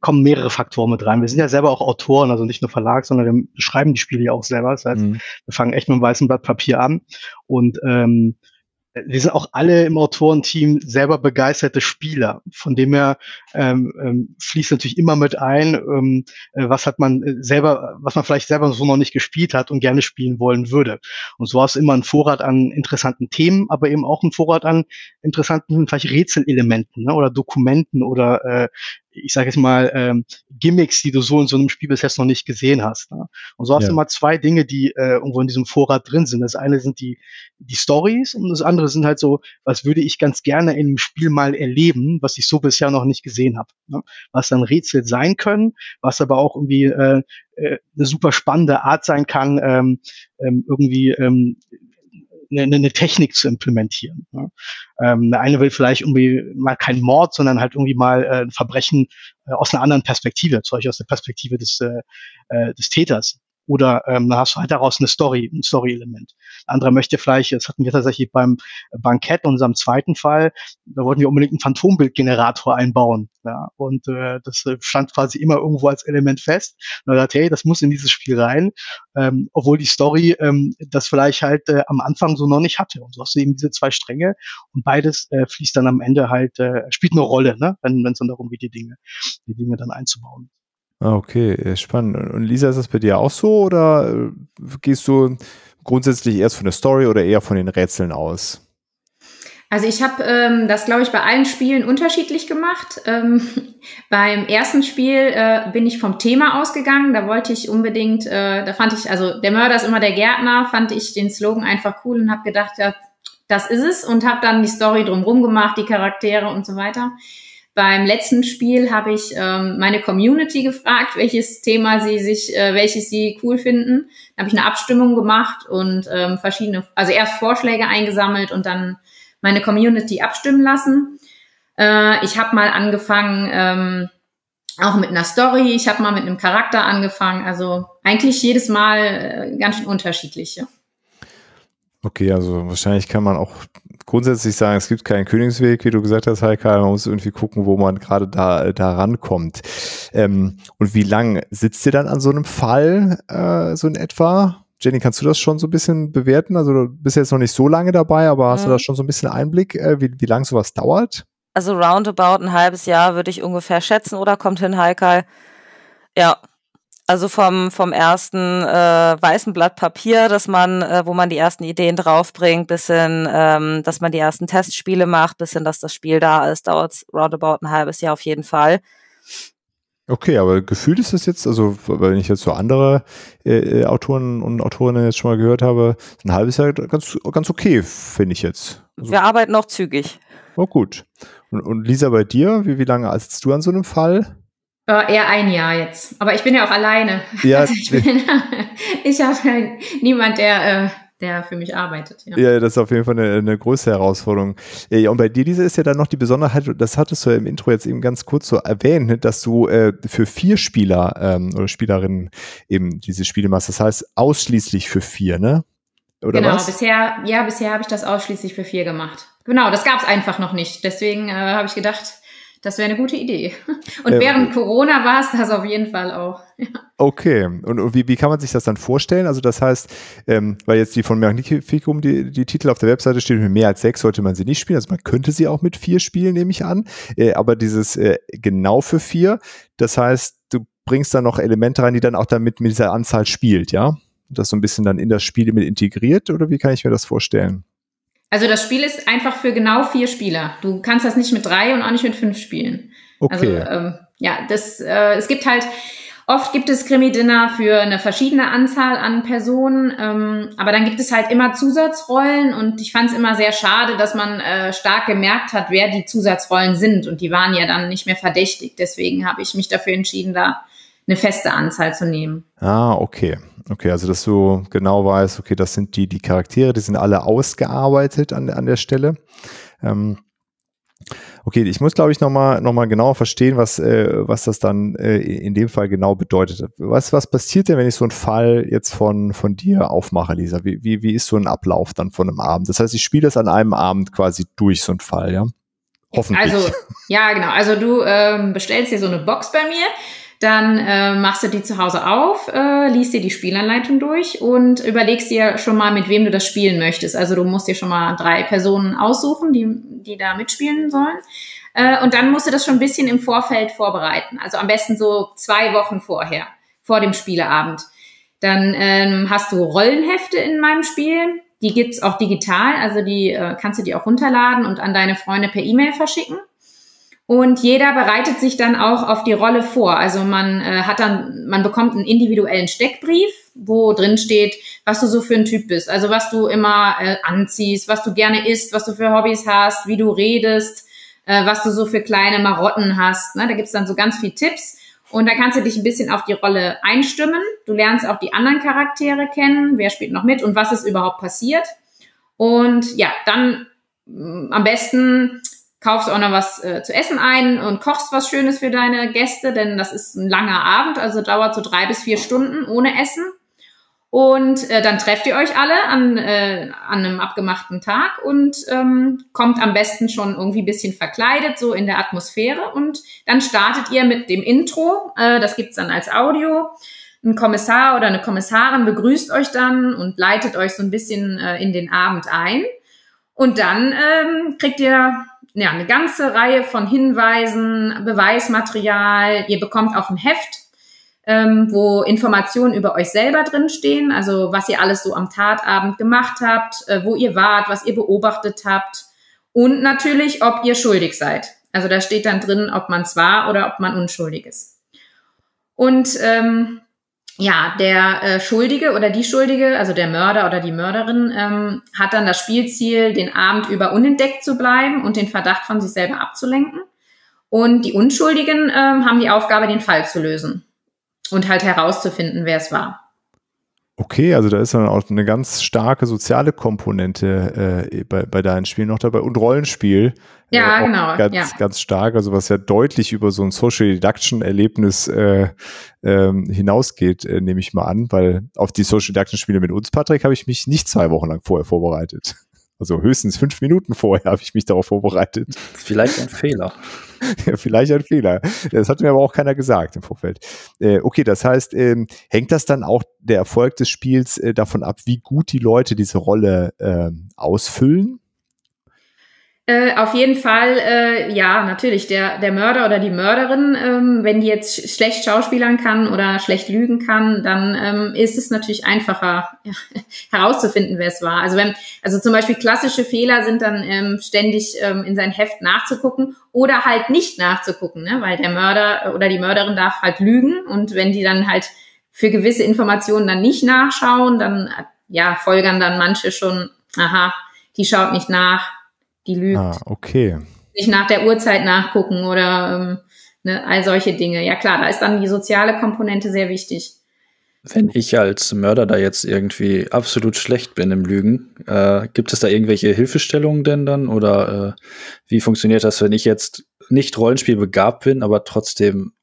[SPEAKER 3] kommen mehrere Faktoren mit rein. Wir sind ja selber auch Autoren, also nicht nur Verlag, sondern wir schreiben die Spiele ja auch selber. Das heißt, mhm. wir fangen echt mit einem weißen Blatt Papier an und ähm, wir sind auch alle im Autorenteam selber begeisterte Spieler. Von dem her ähm, ähm, fließt natürlich immer mit ein, ähm, äh, was hat man äh, selber, was man vielleicht selber so noch nicht gespielt hat und gerne spielen wollen würde. Und so hast du immer einen Vorrat an interessanten Themen, aber eben auch einen Vorrat an interessanten vielleicht Rätselelementen ne, oder Dokumenten oder äh, ich sage jetzt mal, ähm, Gimmicks, die du so in so einem Spiel bis jetzt noch nicht gesehen hast. Ne? Und so hast ja. du mal zwei Dinge, die äh, irgendwo in diesem Vorrat drin sind. Das eine sind die, die Stories und das andere sind halt so, was würde ich ganz gerne in einem Spiel mal erleben, was ich so bisher noch nicht gesehen habe. Ne? Was dann Rätsel sein können, was aber auch irgendwie äh, äh, eine super spannende Art sein kann, ähm, ähm, irgendwie ähm, eine, eine Technik zu implementieren. Ne? Ähm, der eine will vielleicht irgendwie mal keinen Mord, sondern halt irgendwie mal äh, ein Verbrechen äh, aus einer anderen Perspektive, zum Beispiel aus der Perspektive des, äh, äh des Täters. Oder ähm, dann hast du halt daraus eine Story, ein Story-Element. Andere möchte vielleicht, das hatten wir tatsächlich beim Bankett, unserem zweiten Fall, da wollten wir unbedingt einen Phantombildgenerator einbauen. Ja, und äh, das stand quasi immer irgendwo als Element fest. Und er dachte, hey, das muss in dieses Spiel rein, ähm, obwohl die Story ähm, das vielleicht halt äh, am Anfang so noch nicht hatte. Und so hast du eben diese zwei Stränge und beides äh, fließt dann am Ende halt, äh, spielt eine Rolle, ne? wenn es dann darum geht, die Dinge, die Dinge dann einzubauen.
[SPEAKER 2] Ah, okay, spannend. Und Lisa, ist das bei dir auch so oder äh, gehst du grundsätzlich erst von der Story oder eher von den Rätseln aus?
[SPEAKER 5] Also ich habe ähm, das, glaube ich, bei allen Spielen unterschiedlich gemacht. Ähm, beim ersten Spiel äh, bin ich vom Thema ausgegangen. Da wollte ich unbedingt, äh, da fand ich, also der Mörder ist immer der Gärtner, fand ich den Slogan einfach cool und habe gedacht, ja, das ist es und habe dann die Story drumherum gemacht, die Charaktere und so weiter. Beim letzten Spiel habe ich ähm, meine Community gefragt, welches Thema sie sich, äh, welches sie cool finden. Dann habe ich eine Abstimmung gemacht und ähm, verschiedene, also erst Vorschläge eingesammelt und dann meine Community abstimmen lassen. Äh, ich habe mal angefangen, ähm, auch mit einer Story. Ich habe mal mit einem Charakter angefangen. Also eigentlich jedes Mal äh, ganz schön unterschiedlich. Ja.
[SPEAKER 2] Okay, also wahrscheinlich kann man auch grundsätzlich sagen, es gibt keinen Königsweg, wie du gesagt hast, Heika. Man muss irgendwie gucken, wo man gerade da, da rankommt. Ähm, und wie lang sitzt ihr dann an so einem Fall, äh, so in etwa? Jenny, kannst du das schon so ein bisschen bewerten? Also du bist jetzt noch nicht so lange dabei, aber hast mhm. du da schon so ein bisschen Einblick, äh, wie, wie lang sowas dauert?
[SPEAKER 4] Also roundabout ein halbes Jahr würde ich ungefähr schätzen, oder kommt hin, Heikal? Ja, also vom, vom ersten äh, weißen Blatt Papier, dass man, äh, wo man die ersten Ideen draufbringt, bis hin, ähm, dass man die ersten Testspiele macht, bis hin, dass das Spiel da ist, dauert es roundabout ein halbes Jahr auf jeden Fall.
[SPEAKER 2] Okay, aber gefühlt ist es jetzt, also wenn ich jetzt so andere äh, äh Autoren und Autorinnen jetzt schon mal gehört habe, ein halbes Jahr ganz, ganz okay, finde ich jetzt.
[SPEAKER 4] Also, Wir arbeiten auch zügig.
[SPEAKER 2] Oh gut. Und, und Lisa, bei dir, wie, wie lange sitzt du an so einem Fall?
[SPEAKER 5] Äh, eher ein Jahr jetzt. Aber ich bin ja auch alleine. Ja, also ich ich habe niemand, der, äh, der für mich arbeitet.
[SPEAKER 2] Ja. ja, das ist auf jeden Fall eine, eine große Herausforderung. Ja, und bei dir, Lisa, ist ja dann noch die Besonderheit, das hattest du ja im Intro jetzt eben ganz kurz so erwähnt, ne, dass du äh, für vier Spieler ähm, oder Spielerinnen eben diese Spiele machst. Das heißt ausschließlich für vier, ne?
[SPEAKER 5] Oder genau, was? bisher, ja, bisher habe ich das ausschließlich für vier gemacht. Genau, das gab es einfach noch nicht. Deswegen äh, habe ich gedacht, das wäre eine gute Idee. Und äh, während Corona war es das auf jeden Fall auch. Ja.
[SPEAKER 2] Okay, und, und wie, wie, kann man sich das dann vorstellen? Also das heißt, ähm, weil jetzt die von Magnificum, die, die Titel auf der Webseite stehen, mit mehr als sechs sollte man sie nicht spielen. Also man könnte sie auch mit vier spielen, nehme ich an. Äh, aber dieses äh, genau für vier, das heißt, du bringst da noch Elemente rein, die dann auch damit mit dieser Anzahl spielt, ja? Das so ein bisschen dann in das Spiel mit integriert oder wie kann ich mir das vorstellen?
[SPEAKER 5] Also das Spiel ist einfach für genau vier Spieler. Du kannst das nicht mit drei und auch nicht mit fünf spielen. Okay. Also ähm, ja, das äh, es gibt halt oft gibt es Krimi-Dinner für eine verschiedene Anzahl an Personen, ähm, aber dann gibt es halt immer Zusatzrollen und ich fand es immer sehr schade, dass man äh, stark gemerkt hat, wer die Zusatzrollen sind und die waren ja dann nicht mehr verdächtig. Deswegen habe ich mich dafür entschieden, da eine feste Anzahl zu nehmen.
[SPEAKER 2] Ah, okay. Okay, also dass du genau weißt, okay, das sind die, die Charaktere, die sind alle ausgearbeitet an, an der Stelle. Ähm, okay, ich muss, glaube ich, nochmal noch mal genauer verstehen, was, äh, was das dann äh, in dem Fall genau bedeutet. Was, was passiert denn, wenn ich so einen Fall jetzt von, von dir aufmache, Lisa? Wie, wie, wie ist so ein Ablauf dann von einem Abend? Das heißt, ich spiele das an einem Abend quasi durch, so einen Fall, ja?
[SPEAKER 5] Hoffentlich. Also, ja, genau. Also du ähm, bestellst dir so eine Box bei mir dann äh, machst du die zu Hause auf, äh, liest dir die Spielanleitung durch und überlegst dir schon mal, mit wem du das spielen möchtest. Also du musst dir schon mal drei Personen aussuchen, die, die da mitspielen sollen. Äh, und dann musst du das schon ein bisschen im Vorfeld vorbereiten. Also am besten so zwei Wochen vorher, vor dem Spieleabend. Dann ähm, hast du Rollenhefte in meinem Spiel. Die gibt's auch digital, also die äh, kannst du dir auch runterladen und an deine Freunde per E-Mail verschicken. Und jeder bereitet sich dann auch auf die Rolle vor. Also man äh, hat dann, man bekommt einen individuellen Steckbrief, wo drin steht, was du so für ein Typ bist. Also was du immer äh, anziehst, was du gerne isst, was du für Hobbys hast, wie du redest, äh, was du so für kleine Marotten hast. Ne? Da gibt's dann so ganz viel Tipps. Und da kannst du dich ein bisschen auf die Rolle einstimmen. Du lernst auch die anderen Charaktere kennen, wer spielt noch mit und was ist überhaupt passiert. Und ja, dann mm, am besten kaufst auch noch was äh, zu essen ein und kochst was Schönes für deine Gäste, denn das ist ein langer Abend, also dauert so drei bis vier Stunden ohne Essen. Und äh, dann trefft ihr euch alle an, äh, an einem abgemachten Tag und ähm, kommt am besten schon irgendwie bisschen verkleidet, so in der Atmosphäre. Und dann startet ihr mit dem Intro, äh, das gibt's dann als Audio. Ein Kommissar oder eine Kommissarin begrüßt euch dann und leitet euch so ein bisschen äh, in den Abend ein. Und dann ähm, kriegt ihr ja, eine ganze Reihe von Hinweisen, Beweismaterial. Ihr bekommt auch ein Heft, ähm, wo Informationen über euch selber drinstehen, also was ihr alles so am Tatabend gemacht habt, äh, wo ihr wart, was ihr beobachtet habt und natürlich, ob ihr schuldig seid. Also da steht dann drin, ob man es war oder ob man unschuldig ist. Und ähm, ja, der äh, Schuldige oder die Schuldige, also der Mörder oder die Mörderin, ähm, hat dann das Spielziel, den Abend über unentdeckt zu bleiben und den Verdacht von sich selber abzulenken. Und die Unschuldigen ähm, haben die Aufgabe, den Fall zu lösen und halt herauszufinden, wer es war.
[SPEAKER 2] Okay, also da ist dann auch eine ganz starke soziale Komponente äh, bei, bei deinen Spielen noch dabei und Rollenspiel.
[SPEAKER 5] Ja,
[SPEAKER 2] äh,
[SPEAKER 5] genau.
[SPEAKER 2] Ganz,
[SPEAKER 5] ja.
[SPEAKER 2] ganz stark, also was ja deutlich über so ein Social Deduction Erlebnis äh, ähm, hinausgeht, äh, nehme ich mal an, weil auf die Social Deduction Spiele mit uns, Patrick, habe ich mich nicht zwei Wochen lang vorher vorbereitet. Also höchstens fünf Minuten vorher habe ich mich darauf vorbereitet.
[SPEAKER 6] Vielleicht ein Fehler.
[SPEAKER 2] Ja, vielleicht ein Fehler. Das hat mir aber auch keiner gesagt im Vorfeld. Äh, okay, das heißt, ähm, hängt das dann auch der Erfolg des Spiels äh, davon ab, wie gut die Leute diese Rolle äh, ausfüllen?
[SPEAKER 5] Äh, auf jeden Fall, äh, ja, natürlich, der, der Mörder oder die Mörderin, ähm, wenn die jetzt schlecht schauspielern kann oder schlecht lügen kann, dann ähm, ist es natürlich einfacher ja, herauszufinden, wer es war. Also wenn, also zum Beispiel klassische Fehler sind dann ähm, ständig ähm, in sein Heft nachzugucken oder halt nicht nachzugucken, ne? weil der Mörder oder die Mörderin darf halt lügen und wenn die dann halt für gewisse Informationen dann nicht nachschauen, dann ja folgern dann manche schon, aha, die schaut nicht nach, die lügt.
[SPEAKER 2] Ah, okay.
[SPEAKER 5] Nicht nach der Uhrzeit nachgucken oder ähm, ne, all solche Dinge. Ja klar, da ist dann die soziale Komponente sehr wichtig.
[SPEAKER 6] Wenn ich als Mörder da jetzt irgendwie absolut schlecht bin im Lügen, äh, gibt es da irgendwelche Hilfestellungen denn dann? Oder äh, wie funktioniert das, wenn ich jetzt nicht Rollenspiel begabt bin, aber trotzdem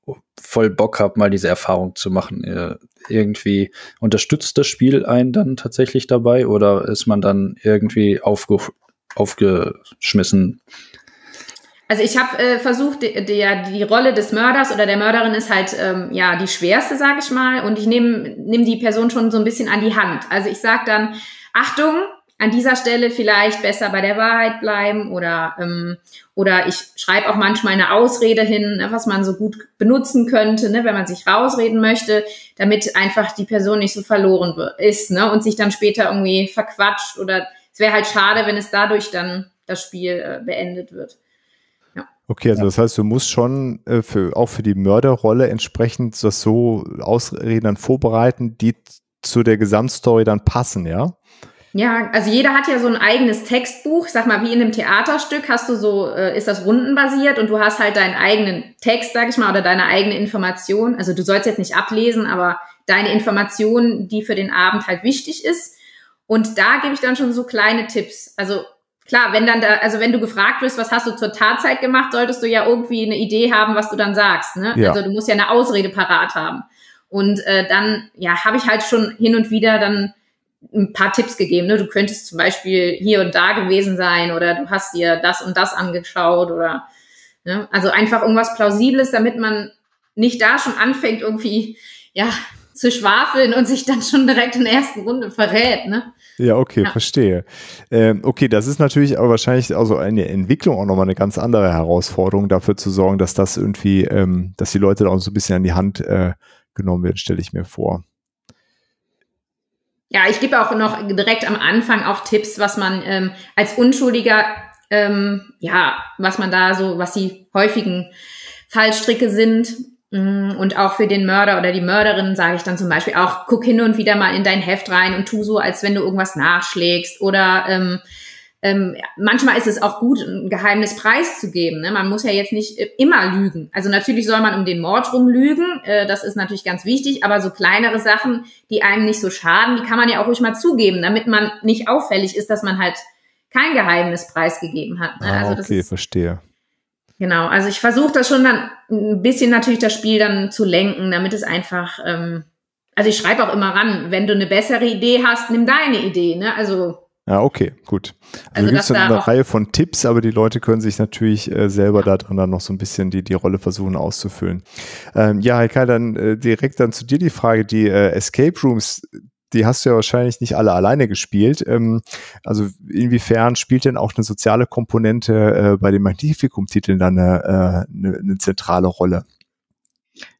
[SPEAKER 6] voll Bock habe, mal diese Erfahrung zu machen? Äh, irgendwie unterstützt das Spiel einen dann tatsächlich dabei oder ist man dann irgendwie aufge aufgeschmissen.
[SPEAKER 5] Also ich habe äh, versucht, die, die, die Rolle des Mörders oder der Mörderin ist halt ähm, ja die schwerste, sage ich mal, und ich nehme nehm die Person schon so ein bisschen an die Hand. Also ich sage dann, Achtung, an dieser Stelle vielleicht besser bei der Wahrheit bleiben oder ähm, oder ich schreibe auch manchmal eine Ausrede hin, ne, was man so gut benutzen könnte, ne, wenn man sich rausreden möchte, damit einfach die Person nicht so verloren ist ne, und sich dann später irgendwie verquatscht oder es wäre halt schade, wenn es dadurch dann das Spiel äh, beendet wird.
[SPEAKER 2] Ja. Okay, also das heißt, du musst schon äh, für, auch für die Mörderrolle entsprechend das so Ausreden dann vorbereiten, die zu der Gesamtstory dann passen, ja?
[SPEAKER 5] Ja, also jeder hat ja so ein eigenes Textbuch. Sag mal, wie in einem Theaterstück hast du so, äh, ist das rundenbasiert und du hast halt deinen eigenen Text, sag ich mal, oder deine eigene Information. Also du sollst jetzt nicht ablesen, aber deine Information, die für den Abend halt wichtig ist. Und da gebe ich dann schon so kleine Tipps. Also klar, wenn dann da, also wenn du gefragt wirst, was hast du zur Tatzeit gemacht, solltest du ja irgendwie eine Idee haben, was du dann sagst. Ne? Ja. Also du musst ja eine Ausrede parat haben. Und äh, dann, ja, habe ich halt schon hin und wieder dann ein paar Tipps gegeben. Ne? Du könntest zum Beispiel hier und da gewesen sein oder du hast dir das und das angeschaut oder ne? also einfach irgendwas Plausibles, damit man nicht da schon anfängt, irgendwie, ja, zu schwafeln und sich dann schon direkt in der ersten Runde verrät, ne?
[SPEAKER 2] Ja, okay, ja. verstehe. Ähm, okay, das ist natürlich aber wahrscheinlich also eine Entwicklung auch nochmal eine ganz andere Herausforderung, dafür zu sorgen, dass das irgendwie, ähm, dass die Leute da auch so ein bisschen an die Hand äh, genommen werden, stelle ich mir vor.
[SPEAKER 5] Ja, ich gebe auch noch direkt am Anfang auch Tipps, was man ähm, als Unschuldiger, ähm, ja, was man da so, was die häufigen Fallstricke sind, und auch für den Mörder oder die Mörderin sage ich dann zum Beispiel auch, guck hin und wieder mal in dein Heft rein und tu so, als wenn du irgendwas nachschlägst. Oder ähm, ähm, manchmal ist es auch gut, ein Geheimnis preiszugeben. Ne? Man muss ja jetzt nicht äh, immer lügen. Also natürlich soll man um den Mord rum lügen, äh, das ist natürlich ganz wichtig, aber so kleinere Sachen, die einem nicht so schaden, die kann man ja auch ruhig mal zugeben, damit man nicht auffällig ist, dass man halt kein Geheimnis preisgegeben hat.
[SPEAKER 2] Ne? Ah, also okay, verstehe.
[SPEAKER 5] Genau, also ich versuche das schon dann ein bisschen natürlich das Spiel dann zu lenken, damit es einfach, ähm, also ich schreibe auch immer ran, wenn du eine bessere Idee hast, nimm deine Idee, ne? Also
[SPEAKER 2] ja, okay, gut. Also, also gibt es dann eine Reihe von Tipps, aber die Leute können sich natürlich äh, selber da drin dann noch so ein bisschen die, die Rolle versuchen auszufüllen. Ähm, ja, Heike, dann äh, direkt dann zu dir die Frage, die äh, Escape Rooms, die hast du ja wahrscheinlich nicht alle alleine gespielt. Ähm, also inwiefern spielt denn auch eine soziale Komponente äh, bei den Magnificum-Titeln dann eine, äh, eine, eine zentrale Rolle?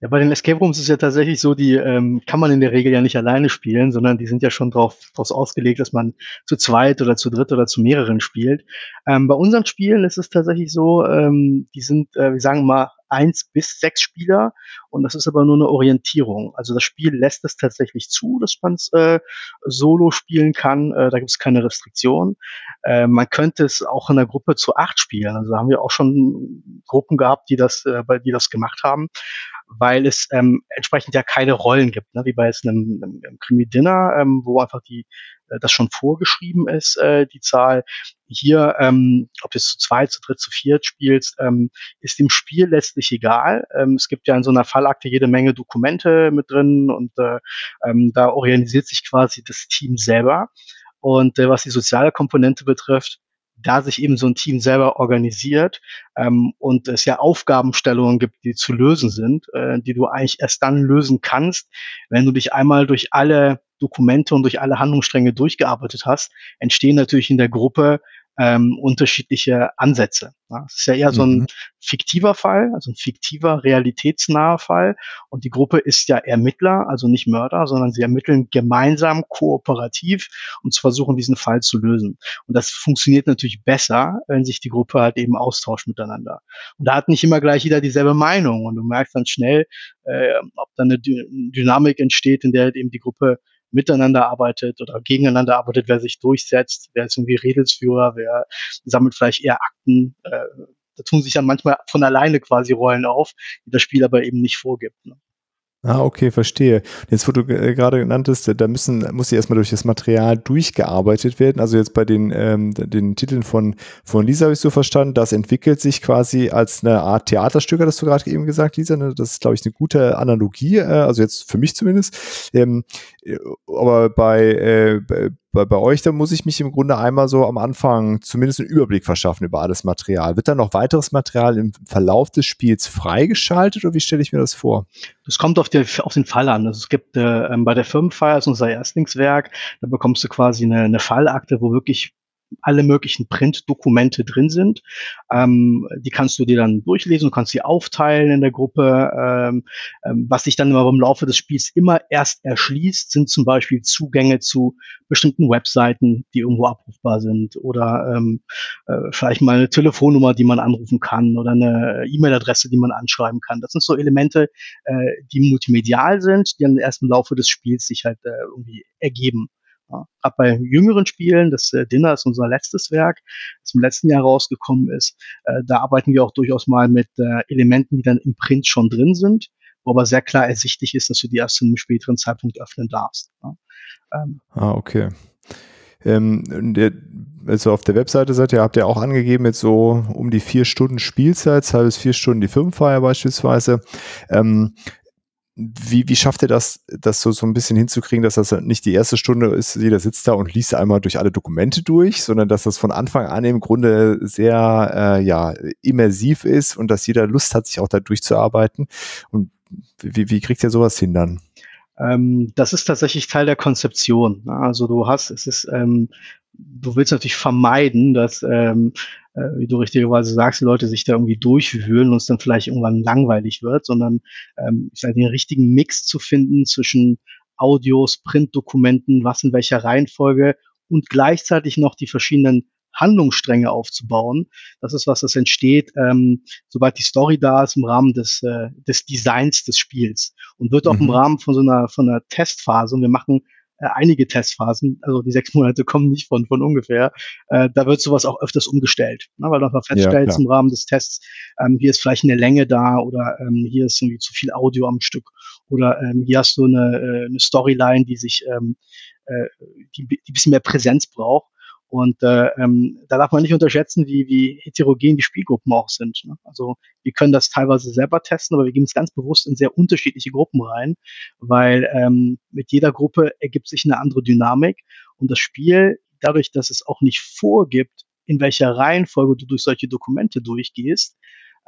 [SPEAKER 3] Ja, bei den Escape Rooms ist es ja tatsächlich so, die ähm, kann man in der Regel ja nicht alleine spielen, sondern die sind ja schon drauf, ausgelegt, dass man zu zweit oder zu dritt oder zu mehreren spielt. Ähm, bei unseren Spielen ist es tatsächlich so, ähm, die sind, äh, wir sagen mal, eins bis sechs Spieler und das ist aber nur eine Orientierung. Also das Spiel lässt es tatsächlich zu, dass man es äh, solo spielen kann. Äh, da gibt es keine Restriktion. Äh, man könnte es auch in der Gruppe zu acht spielen. Also haben wir auch schon Gruppen gehabt, die das, äh, die das gemacht haben weil es ähm, entsprechend ja keine Rollen gibt, ne? wie bei jetzt einem, einem, einem Krimi-Dinner, ähm, wo einfach die das schon vorgeschrieben ist, äh, die Zahl. Hier, ähm, ob du es zu zweit, zu dritt, zu viert spielst, ähm, ist dem Spiel letztlich egal. Ähm, es gibt ja in so einer Fallakte jede Menge Dokumente mit drin und äh, ähm, da organisiert sich quasi das Team selber. Und äh, was die soziale Komponente betrifft, da sich eben so ein Team selber organisiert ähm, und es ja Aufgabenstellungen gibt, die zu lösen sind, äh, die du eigentlich erst dann lösen kannst, wenn du dich einmal durch alle Dokumente und durch alle Handlungsstränge durchgearbeitet hast, entstehen natürlich in der Gruppe ähm, unterschiedliche Ansätze. Ja, es ist ja eher so ein mhm. fiktiver Fall, also ein fiktiver, realitätsnaher Fall. Und die Gruppe ist ja Ermittler, also nicht Mörder, sondern sie ermitteln gemeinsam, kooperativ, um zu versuchen, diesen Fall zu lösen. Und das funktioniert natürlich besser, wenn sich die Gruppe halt eben austauscht miteinander. Und da hat nicht immer gleich jeder dieselbe Meinung. Und du merkst dann schnell, äh, ob dann eine Dynamik entsteht, in der eben die Gruppe miteinander arbeitet oder gegeneinander arbeitet, wer sich durchsetzt, wer ist irgendwie Redelsführer, wer sammelt vielleicht eher Akten. Äh, da tun sich dann manchmal von alleine quasi Rollen auf, die das Spiel aber eben nicht vorgibt. Ne?
[SPEAKER 2] Ah, okay, verstehe. Jetzt, wo du äh, gerade nanntest, da müssen, muss ja erstmal durch das Material durchgearbeitet werden. Also jetzt bei den, ähm, den Titeln von, von Lisa habe ich so verstanden, das entwickelt sich quasi als eine Art Theaterstück, hast du gerade eben gesagt, Lisa. Ne? Das ist, glaube ich, eine gute Analogie, äh, also jetzt für mich zumindest. Ähm, äh, aber bei, äh, bei, bei, euch, da muss ich mich im Grunde einmal so am Anfang zumindest einen Überblick verschaffen über alles Material. Wird dann noch weiteres Material im Verlauf des Spiels freigeschaltet oder wie stelle ich mir das vor?
[SPEAKER 3] Das kommt auf, der, auf den Fall an. Also es gibt äh, ähm, bei der Firmenfeier, also unser Erstlingswerk, da bekommst du quasi eine, eine Fallakte, wo wirklich alle möglichen Printdokumente drin sind. Ähm, die kannst du dir dann durchlesen, du kannst sie aufteilen in der Gruppe. Ähm, ähm, was sich dann im Laufe des Spiels immer erst erschließt, sind zum Beispiel Zugänge zu bestimmten Webseiten, die irgendwo abrufbar sind oder ähm, äh, vielleicht mal eine Telefonnummer, die man anrufen kann oder eine E-Mail-Adresse, die man anschreiben kann. Das sind so Elemente, äh, die multimedial sind, die dann erst im Laufe des Spiels sich halt äh, irgendwie ergeben. Ja, Gerade bei jüngeren Spielen, das äh, Dinner ist unser letztes Werk, das im letzten Jahr rausgekommen ist. Äh, da arbeiten wir auch durchaus mal mit äh, Elementen, die dann im Print schon drin sind, wo aber sehr klar ersichtlich ist, dass du die erst zu einem späteren Zeitpunkt öffnen darfst. Ja.
[SPEAKER 2] Ähm, ah, okay. Ähm, der, also auf der Webseite seid ihr, habt ihr auch angegeben, jetzt so um die vier Stunden Spielzeit, zwei bis vier Stunden die Firmenfeier beispielsweise. Ähm, wie, wie schafft ihr das, das so, so ein bisschen hinzukriegen, dass das nicht die erste Stunde ist, jeder sitzt da und liest einmal durch alle Dokumente durch, sondern dass das von Anfang an im Grunde sehr äh, ja, immersiv ist und dass jeder Lust hat, sich auch da durchzuarbeiten? Und wie, wie kriegt ihr sowas hin dann?
[SPEAKER 3] Ähm, das ist tatsächlich Teil der Konzeption. Also du hast, es ist, ähm, du willst natürlich vermeiden, dass ähm, äh, wie du richtigerweise sagst, die Leute sich da irgendwie durchwühlen und es dann vielleicht irgendwann langweilig wird, sondern ähm, vielleicht den richtigen Mix zu finden zwischen Audios, Printdokumenten, was in welcher Reihenfolge und gleichzeitig noch die verschiedenen Handlungsstränge aufzubauen. Das ist was, das entsteht, ähm, sobald die Story da ist im Rahmen des, äh, des Designs des Spiels und wird auch mhm. im Rahmen von so einer, von einer Testphase. Und wir machen äh, einige Testphasen, also die sechs Monate kommen nicht von, von ungefähr, äh, da wird sowas auch öfters umgestellt, ne, weil du einfach feststellst ja, im Rahmen des Tests, ähm, hier ist vielleicht eine Länge da oder ähm, hier ist irgendwie zu viel Audio am Stück oder ähm, hier hast du eine, äh, eine Storyline, die sich, ähm, äh, die, die ein bisschen mehr Präsenz braucht. Und äh, ähm, da darf man nicht unterschätzen, wie, wie heterogen die Spielgruppen auch sind. Ne? Also wir können das teilweise selber testen, aber wir geben es ganz bewusst in sehr unterschiedliche Gruppen rein, weil ähm, mit jeder Gruppe ergibt sich eine andere Dynamik und das Spiel, dadurch, dass es auch nicht vorgibt, in welcher Reihenfolge du durch solche Dokumente durchgehst,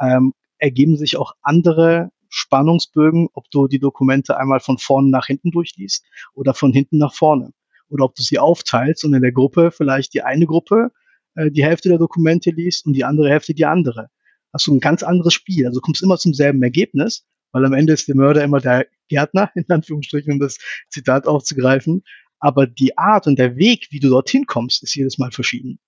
[SPEAKER 3] ähm, ergeben sich auch andere Spannungsbögen, ob du die Dokumente einmal von vorne nach hinten durchliest oder von hinten nach vorne oder ob du sie aufteilst und in der Gruppe vielleicht die eine Gruppe äh, die Hälfte der Dokumente liest und die andere Hälfte die andere. Hast du ein ganz anderes Spiel. Also du kommst immer zum selben Ergebnis, weil am Ende ist der Mörder immer der Gärtner, in Anführungsstrichen, um das Zitat aufzugreifen. Aber die Art und der Weg, wie du dorthin kommst, ist jedes Mal verschieden.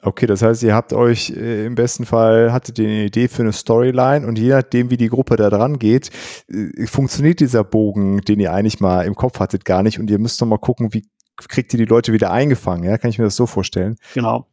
[SPEAKER 2] Okay, das heißt, ihr habt euch äh, im besten Fall, hattet ihr eine Idee für eine Storyline und je nachdem, wie die Gruppe da dran geht, äh, funktioniert dieser Bogen, den ihr eigentlich mal im Kopf hattet, gar nicht und ihr müsst noch mal gucken, wie kriegt ihr die Leute wieder eingefangen, ja? Kann ich mir das so vorstellen?
[SPEAKER 3] Genau.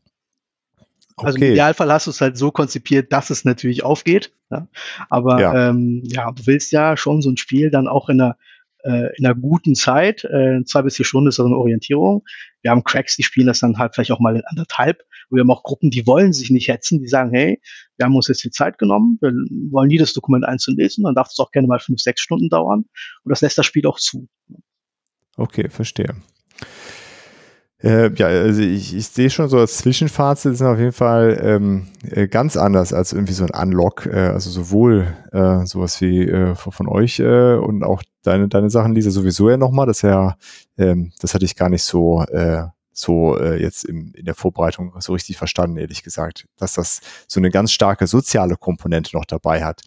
[SPEAKER 3] Okay. Also im Idealfall hast du es halt so konzipiert, dass es natürlich aufgeht. Ja? Aber ja. Ähm, ja, du willst ja schon so ein Spiel dann auch in einer äh, in einer guten Zeit, äh, zwei bis vier Stunden ist so eine Orientierung. Wir haben Cracks, die spielen das dann halt vielleicht auch mal in anderthalb. Und wir haben auch Gruppen, die wollen sich nicht hetzen, die sagen, hey, wir haben uns jetzt viel Zeit genommen, wir wollen jedes Dokument einzeln lesen, dann darf es auch gerne mal fünf, sechs Stunden dauern. Und das lässt das Spiel auch zu.
[SPEAKER 2] Okay, verstehe. Äh, ja, also ich, ich sehe schon so als Zwischenfazit sind auf jeden Fall ähm, äh, ganz anders als irgendwie so ein Unlock. Äh, also sowohl äh, sowas wie äh, von euch äh, und auch deine, deine Sachen, Lisa, sowieso ja nochmal. Das ja, ähm, das hatte ich gar nicht so äh, so äh, jetzt im, in der Vorbereitung so richtig verstanden, ehrlich gesagt, dass das so eine ganz starke soziale Komponente noch dabei hat.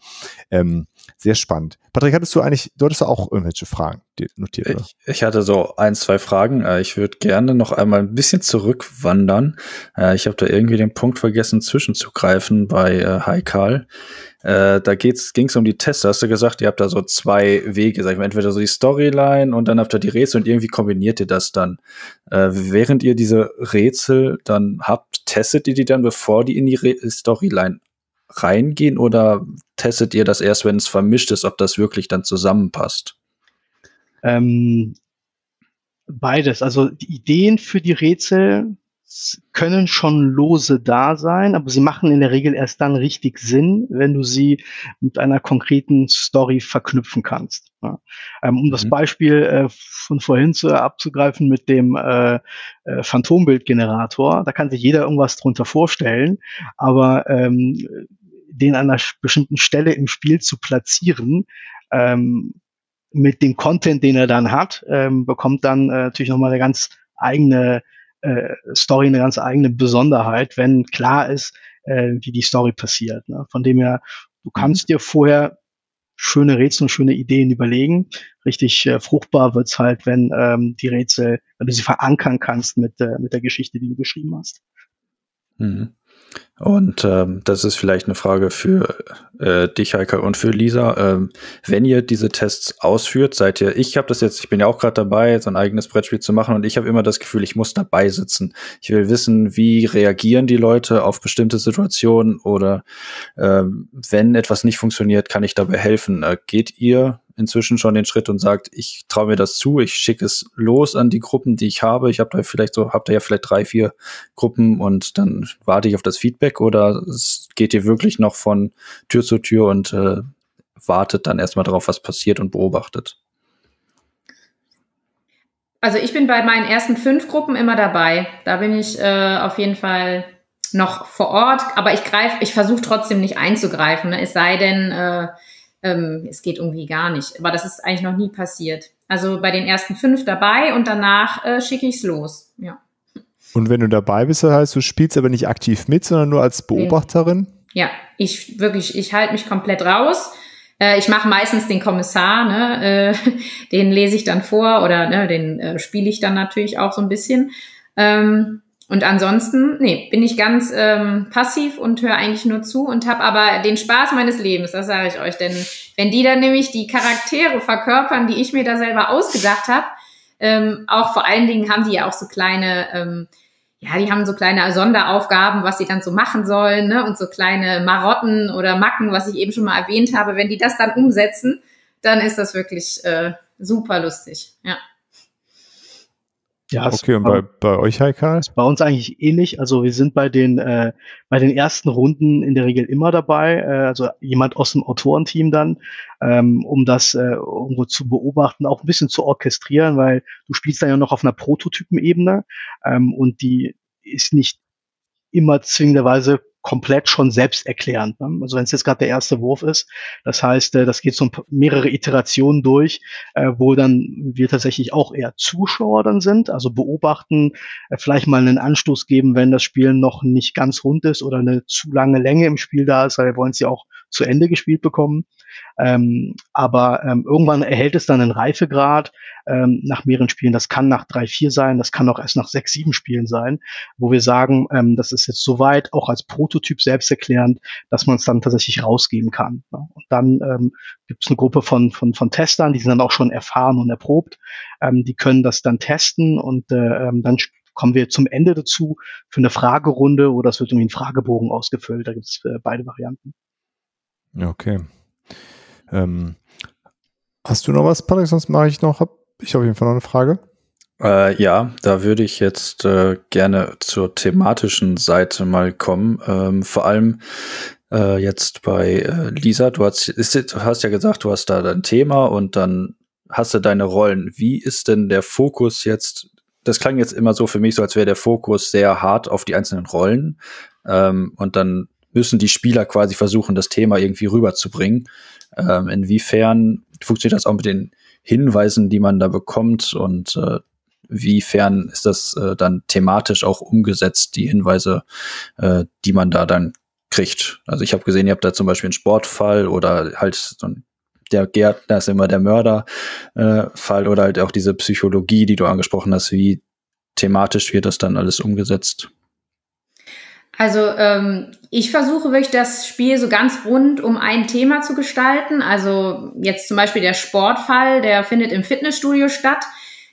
[SPEAKER 2] Ähm, sehr spannend. Patrick, hattest du eigentlich, du hattest auch irgendwelche Fragen notiert?
[SPEAKER 6] Oder? Ich, ich hatte so ein, zwei Fragen. Äh, ich würde gerne noch einmal ein bisschen zurückwandern. Äh, ich habe da irgendwie den Punkt vergessen, zwischenzugreifen bei Heikal. Äh, da ging es um die Tests. Da hast du gesagt, ihr habt da so zwei Wege, sag ich mal, entweder so die Storyline und dann habt ihr die Rätsel und irgendwie kombiniert ihr das dann. Äh, während ihr diese Rätsel dann habt, testet ihr die dann, bevor die in die Re Storyline reingehen oder testet ihr das erst, wenn es vermischt ist, ob das wirklich dann zusammenpasst?
[SPEAKER 3] Ähm, beides. Also die Ideen für die Rätsel können schon lose da sein, aber sie machen in der Regel erst dann richtig Sinn, wenn du sie mit einer konkreten Story verknüpfen kannst. Ja. Ähm, um mhm. das Beispiel äh, von vorhin zu, abzugreifen mit dem äh, äh, Phantombildgenerator, da kann sich jeder irgendwas drunter vorstellen, aber ähm, den an einer bestimmten Stelle im Spiel zu platzieren, ähm, mit dem Content, den er dann hat, ähm, bekommt dann äh, natürlich nochmal eine ganz eigene äh, Story eine ganz eigene Besonderheit, wenn klar ist, äh, wie die Story passiert. Ne? Von dem her, du mhm. kannst dir vorher schöne Rätsel und schöne Ideen überlegen. Richtig äh, fruchtbar wird's halt, wenn ähm, die Rätsel, wenn du sie verankern kannst mit, äh, mit der Geschichte, die du geschrieben hast.
[SPEAKER 6] Mhm. Und ähm, das ist vielleicht eine Frage für äh, dich, Heike, und für Lisa. Ähm, wenn ihr diese Tests ausführt, seid ihr, ich habe das jetzt, ich bin ja auch gerade dabei, so ein eigenes Brettspiel zu machen und ich habe immer das Gefühl, ich muss dabei sitzen. Ich will wissen, wie reagieren die Leute auf bestimmte Situationen oder äh, wenn etwas nicht funktioniert, kann ich dabei helfen. Äh, geht ihr inzwischen schon den Schritt und sagt, ich traue mir das zu, ich schicke es los an die Gruppen, die ich habe. Ich habe da vielleicht so, habt ihr ja vielleicht drei, vier Gruppen und dann warte ich auf das Feedback oder geht ihr wirklich noch von Tür zu Tür und äh, wartet dann erstmal darauf, was passiert und beobachtet?
[SPEAKER 5] Also ich bin bei meinen ersten fünf Gruppen immer dabei. Da bin ich äh, auf jeden Fall noch vor Ort, aber ich greife, ich versuche trotzdem nicht einzugreifen. Ne? Es sei denn, äh, ähm, es geht irgendwie gar nicht. Aber das ist eigentlich noch nie passiert. Also bei den ersten fünf dabei und danach äh, schicke ich es los. Ja.
[SPEAKER 2] Und wenn du dabei bist, das heißt, du spielst aber nicht aktiv mit, sondern nur als Beobachterin?
[SPEAKER 5] Ja, ich wirklich, ich halte mich komplett raus. Äh, ich mache meistens den Kommissar, ne, äh, den lese ich dann vor oder ne, den äh, spiele ich dann natürlich auch so ein bisschen. Ähm, und ansonsten, nee, bin ich ganz ähm, passiv und höre eigentlich nur zu und habe aber den Spaß meines Lebens, das sage ich euch. Denn wenn die dann nämlich die Charaktere verkörpern, die ich mir da selber ausgedacht habe, ähm, auch vor allen Dingen haben die ja auch so kleine, ähm, ja, die haben so kleine Sonderaufgaben, was sie dann so machen sollen, ne? Und so kleine Marotten oder Macken, was ich eben schon mal erwähnt habe. Wenn die das dann umsetzen, dann ist das wirklich äh, super lustig, ja.
[SPEAKER 2] Ja, okay, und bei, bei euch, Heikal?
[SPEAKER 3] Bei uns eigentlich ähnlich. Also wir sind bei den, äh, bei den ersten Runden in der Regel immer dabei, äh, also jemand aus dem Autorenteam dann, ähm, um das äh, irgendwo zu beobachten, auch ein bisschen zu orchestrieren, weil du spielst dann ja noch auf einer Prototypenebene ähm, und die ist nicht immer zwingenderweise komplett schon selbsterklärend. Ne? Also wenn es jetzt gerade der erste Wurf ist, das heißt, äh, das geht so mehrere Iterationen durch, äh, wo dann wir tatsächlich auch eher Zuschauer dann sind, also beobachten, äh, vielleicht mal einen Anstoß geben, wenn das Spiel noch nicht ganz rund ist oder eine zu lange Länge im Spiel da ist, weil wir wollen es ja auch zu Ende gespielt bekommen. Ähm, aber ähm, irgendwann erhält es dann einen Reifegrad ähm, nach mehreren Spielen. Das kann nach drei, vier sein, das kann auch erst nach sechs, sieben Spielen sein, wo wir sagen, ähm, das ist jetzt soweit, auch als Prototyp selbsterklärend, dass man es dann tatsächlich rausgeben kann. Ne? Und dann ähm, gibt es eine Gruppe von, von, von Testern, die sind dann auch schon erfahren und erprobt. Ähm, die können das dann testen und äh, ähm, dann kommen wir zum Ende dazu für eine Fragerunde oder es wird irgendwie ein Fragebogen ausgefüllt. Da gibt es äh, beide Varianten.
[SPEAKER 2] Okay. Ähm, hast du noch was, Patrick? Sonst mache ich noch, hab ich auf jeden Fall noch eine Frage.
[SPEAKER 6] Äh, ja, da würde ich jetzt äh, gerne zur thematischen Seite mal kommen. Ähm, vor allem äh, jetzt bei äh, Lisa, du hast, ist, hast ja gesagt, du hast da dein Thema und dann hast du deine Rollen. Wie ist denn der Fokus jetzt? Das klang jetzt immer so für mich, so als wäre der Fokus sehr hart auf die einzelnen Rollen. Ähm, und dann müssen die Spieler quasi versuchen, das Thema irgendwie rüberzubringen. Ähm, inwiefern funktioniert das auch mit den Hinweisen, die man da bekommt und äh, wiefern ist das äh, dann thematisch auch umgesetzt, die Hinweise, äh, die man da dann kriegt. Also ich habe gesehen, ihr habt da zum Beispiel einen Sportfall oder halt so ein der Gärtner ist immer der Mörderfall äh, oder halt auch diese Psychologie, die du angesprochen hast, wie thematisch wird das dann alles umgesetzt?
[SPEAKER 5] Also ähm, ich versuche wirklich das Spiel so ganz rund um ein Thema zu gestalten. Also jetzt zum Beispiel der Sportfall, der findet im Fitnessstudio statt.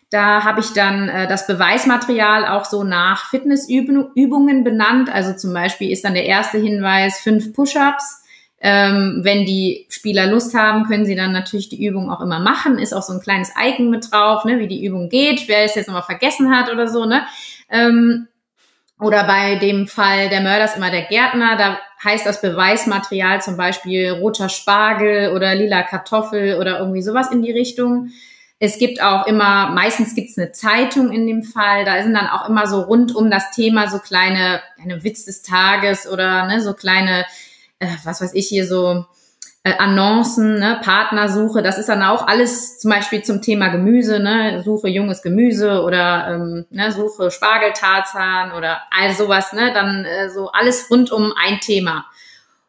[SPEAKER 5] Da habe ich dann äh, das Beweismaterial auch so nach Fitnessübungen benannt. Also zum Beispiel ist dann der erste Hinweis fünf Push-ups. Ähm, wenn die Spieler Lust haben, können sie dann natürlich die Übung auch immer machen. Ist auch so ein kleines Icon mit drauf, ne, wie die Übung geht, wer es jetzt nochmal vergessen hat oder so. Ne? Ähm, oder bei dem Fall der Mörder ist immer der Gärtner, da heißt das Beweismaterial zum Beispiel roter Spargel oder lila Kartoffel oder irgendwie sowas in die Richtung. Es gibt auch immer, meistens gibt es eine Zeitung in dem Fall, da sind dann auch immer so rund um das Thema so kleine, eine Witz des Tages oder ne, so kleine, äh, was weiß ich hier, so äh, Annoncen, ne, Partnersuche, das ist dann auch alles zum Beispiel zum Thema Gemüse, ne, suche junges Gemüse oder ähm, ne, suche Spargeltarzan oder all sowas, ne, dann äh, so alles rund um ein Thema.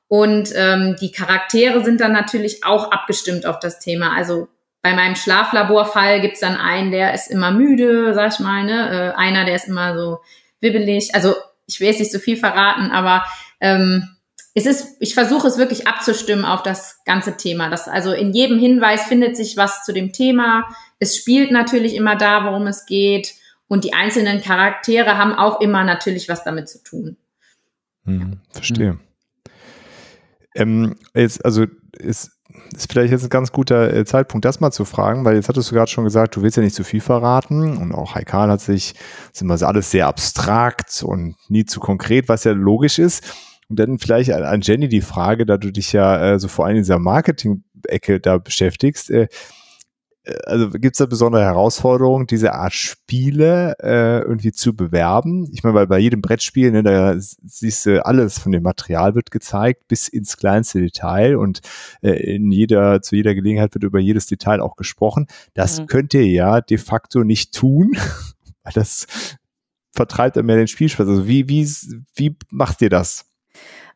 [SPEAKER 5] Und ähm, die Charaktere sind dann natürlich auch abgestimmt auf das Thema. Also bei meinem Schlaflaborfall gibt's dann einen, der ist immer müde, sag ich mal, ne? Äh, einer, der ist immer so wibbelig. Also ich will jetzt nicht so viel verraten, aber ähm, es ist, ich versuche es wirklich abzustimmen auf das ganze Thema. Das, also in jedem Hinweis findet sich was zu dem Thema. Es spielt natürlich immer da, worum es geht. Und die einzelnen Charaktere haben auch immer natürlich was damit zu tun.
[SPEAKER 2] Hm, verstehe. Hm. Ähm, jetzt, also ist, ist vielleicht jetzt ein ganz guter äh, Zeitpunkt, das mal zu fragen, weil jetzt hattest du gerade schon gesagt, du willst ja nicht zu viel verraten und auch Haikal hat sich, ist immer alles sehr abstrakt und nie zu konkret, was ja logisch ist. Und dann vielleicht an, an Jenny die Frage, da du dich ja äh, so vor allem in dieser Marketing-Ecke da beschäftigst. Äh, äh also gibt es da besondere Herausforderungen, diese Art Spiele äh, irgendwie zu bewerben? Ich meine, weil bei jedem Brettspiel, ne, da siehst du alles von dem Material wird gezeigt, bis ins kleinste Detail und äh, in jeder, zu jeder Gelegenheit wird über jedes Detail auch gesprochen. Das mhm. könnt ihr ja de facto nicht tun, weil das vertreibt er mehr den Spielspaß. Also wie, wie, wie macht ihr das?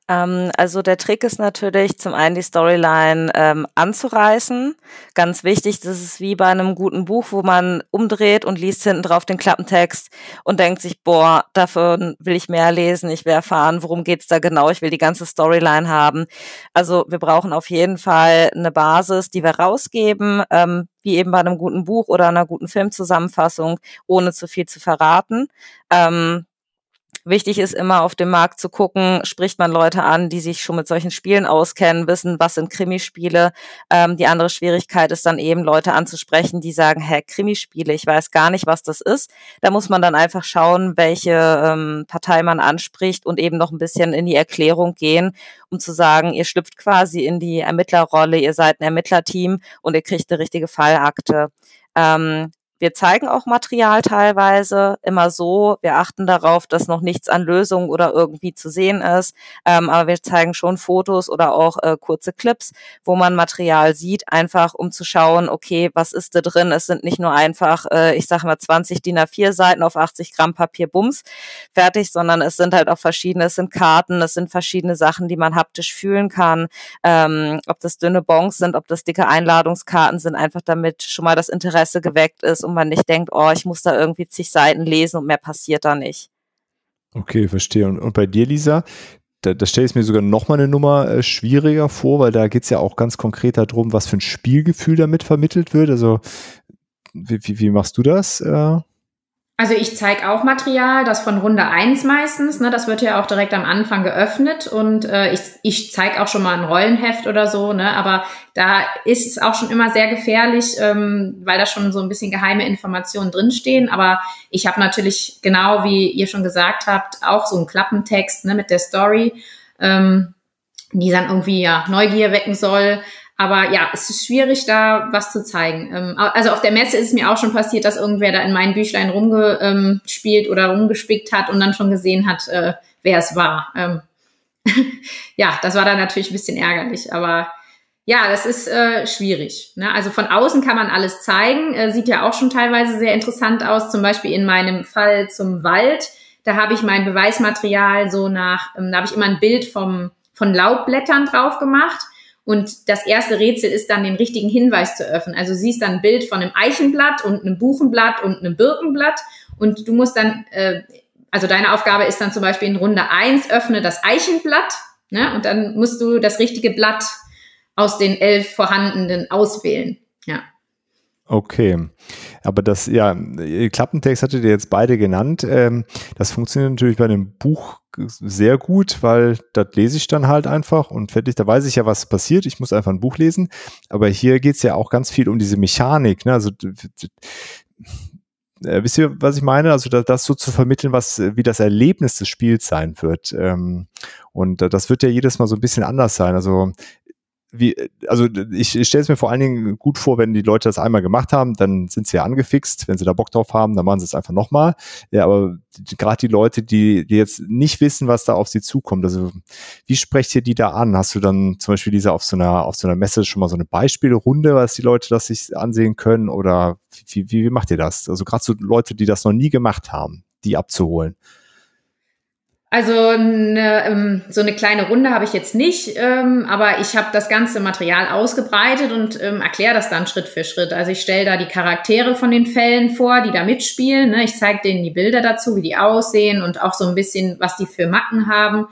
[SPEAKER 4] Ähm, also der Trick ist natürlich zum einen die Storyline ähm, anzureißen. Ganz wichtig, das ist wie bei einem guten Buch, wo man umdreht und liest hinten drauf den Klappentext und denkt sich, boah, davon will ich mehr lesen, ich will erfahren, worum geht's da genau, ich will die ganze Storyline haben. Also wir brauchen auf jeden Fall eine Basis, die wir rausgeben, ähm, wie eben bei einem guten Buch oder einer guten Filmzusammenfassung, ohne zu viel zu verraten. Ähm, Wichtig ist immer auf dem Markt zu gucken, spricht man Leute an, die sich schon mit solchen Spielen auskennen, wissen, was sind Krimispiele. Ähm, die andere Schwierigkeit ist dann eben Leute anzusprechen, die sagen, hä, Krimispiele, ich weiß gar nicht, was das ist. Da muss man dann einfach schauen, welche ähm, Partei man anspricht und eben noch ein bisschen in die Erklärung gehen, um zu sagen, ihr schlüpft quasi in die Ermittlerrolle, ihr seid ein Ermittlerteam und ihr kriegt eine richtige Fallakte. Ähm, wir zeigen auch Material teilweise, immer so. Wir achten darauf, dass noch nichts an Lösungen oder irgendwie zu sehen ist. Ähm, aber wir zeigen schon Fotos oder auch äh, kurze Clips, wo man Material sieht, einfach um zu schauen, okay, was ist da drin? Es sind nicht nur einfach, äh, ich sage mal, 20 DIN A4 Seiten auf 80 Gramm Papier Bums fertig, sondern es sind halt auch verschiedene, es sind Karten, es sind verschiedene Sachen, die man haptisch fühlen kann. Ähm, ob das dünne Bons sind, ob das dicke Einladungskarten sind, einfach damit schon mal das Interesse geweckt ist und man nicht denkt, oh, ich muss da irgendwie zig Seiten lesen und mehr passiert da nicht.
[SPEAKER 2] Okay, verstehe. Und, und bei dir, Lisa, da, da stelle ich mir sogar noch mal eine Nummer äh, schwieriger vor, weil da geht es ja auch ganz konkret darum, was für ein Spielgefühl damit vermittelt wird. Also wie, wie, wie machst du das? Äh?
[SPEAKER 5] Also ich zeige auch Material, das von Runde eins meistens, ne, das wird ja auch direkt am Anfang geöffnet und äh, ich, ich zeige auch schon mal ein Rollenheft oder so, ne, aber da ist es auch schon immer sehr gefährlich, ähm, weil da schon so ein bisschen geheime Informationen drinstehen, aber ich habe natürlich, genau wie ihr schon gesagt habt, auch so einen Klappentext ne, mit der Story, ähm, die dann irgendwie ja Neugier wecken soll, aber ja, es ist schwierig, da was zu zeigen. Ähm, also auf der Messe ist es mir auch schon passiert, dass irgendwer da in meinen Büchlein rumgespielt oder rumgespickt hat und dann schon gesehen hat, äh, wer es war. Ähm, ja, das war dann natürlich ein bisschen ärgerlich, aber ja, das ist äh, schwierig. Ne? Also von außen kann man alles zeigen, äh, sieht ja auch schon teilweise sehr interessant aus. Zum Beispiel in meinem Fall zum Wald, da habe ich mein Beweismaterial so nach, ähm, da habe ich immer ein Bild vom von Laubblättern drauf gemacht und das erste Rätsel ist dann, den richtigen Hinweis zu öffnen. Also siehst dann ein Bild von einem Eichenblatt und einem Buchenblatt und einem Birkenblatt und du musst dann, äh, also deine Aufgabe ist dann zum Beispiel in Runde eins öffne das Eichenblatt ne? und dann musst du das richtige Blatt aus den elf vorhandenen auswählen. Ja.
[SPEAKER 2] Okay. Aber das, ja, Klappentext hattet ihr jetzt beide genannt. Ähm, das funktioniert natürlich bei einem Buch sehr gut, weil das lese ich dann halt einfach und fertig, da weiß ich ja, was passiert. Ich muss einfach ein Buch lesen. Aber hier geht es ja auch ganz viel um diese Mechanik. Ne? Also äh, wisst ihr, was ich meine? Also das, so zu vermitteln, was wie das Erlebnis des Spiels sein wird. Ähm, und das wird ja jedes Mal so ein bisschen anders sein. Also wie, also ich, ich stelle es mir vor allen Dingen gut vor, wenn die Leute das einmal gemacht haben, dann sind sie ja angefixt. Wenn sie da Bock drauf haben, dann machen sie es einfach nochmal. Ja, aber gerade die Leute, die, die jetzt nicht wissen, was da auf sie zukommt, also wie sprecht ihr die da an? Hast du dann zum Beispiel diese auf so einer, auf so einer Messe schon mal so eine Beispielrunde, was die Leute das sich ansehen können? Oder wie, wie, wie macht ihr das? Also gerade so Leute, die das noch nie gemacht haben, die abzuholen.
[SPEAKER 5] Also eine, ähm, so eine kleine Runde habe ich jetzt nicht, ähm, aber ich habe das ganze Material ausgebreitet und ähm, erkläre das dann Schritt für Schritt. Also ich stelle da die Charaktere von den Fällen vor, die da mitspielen. Ne? Ich zeige denen die Bilder dazu, wie die aussehen und auch so ein bisschen, was die für Macken haben.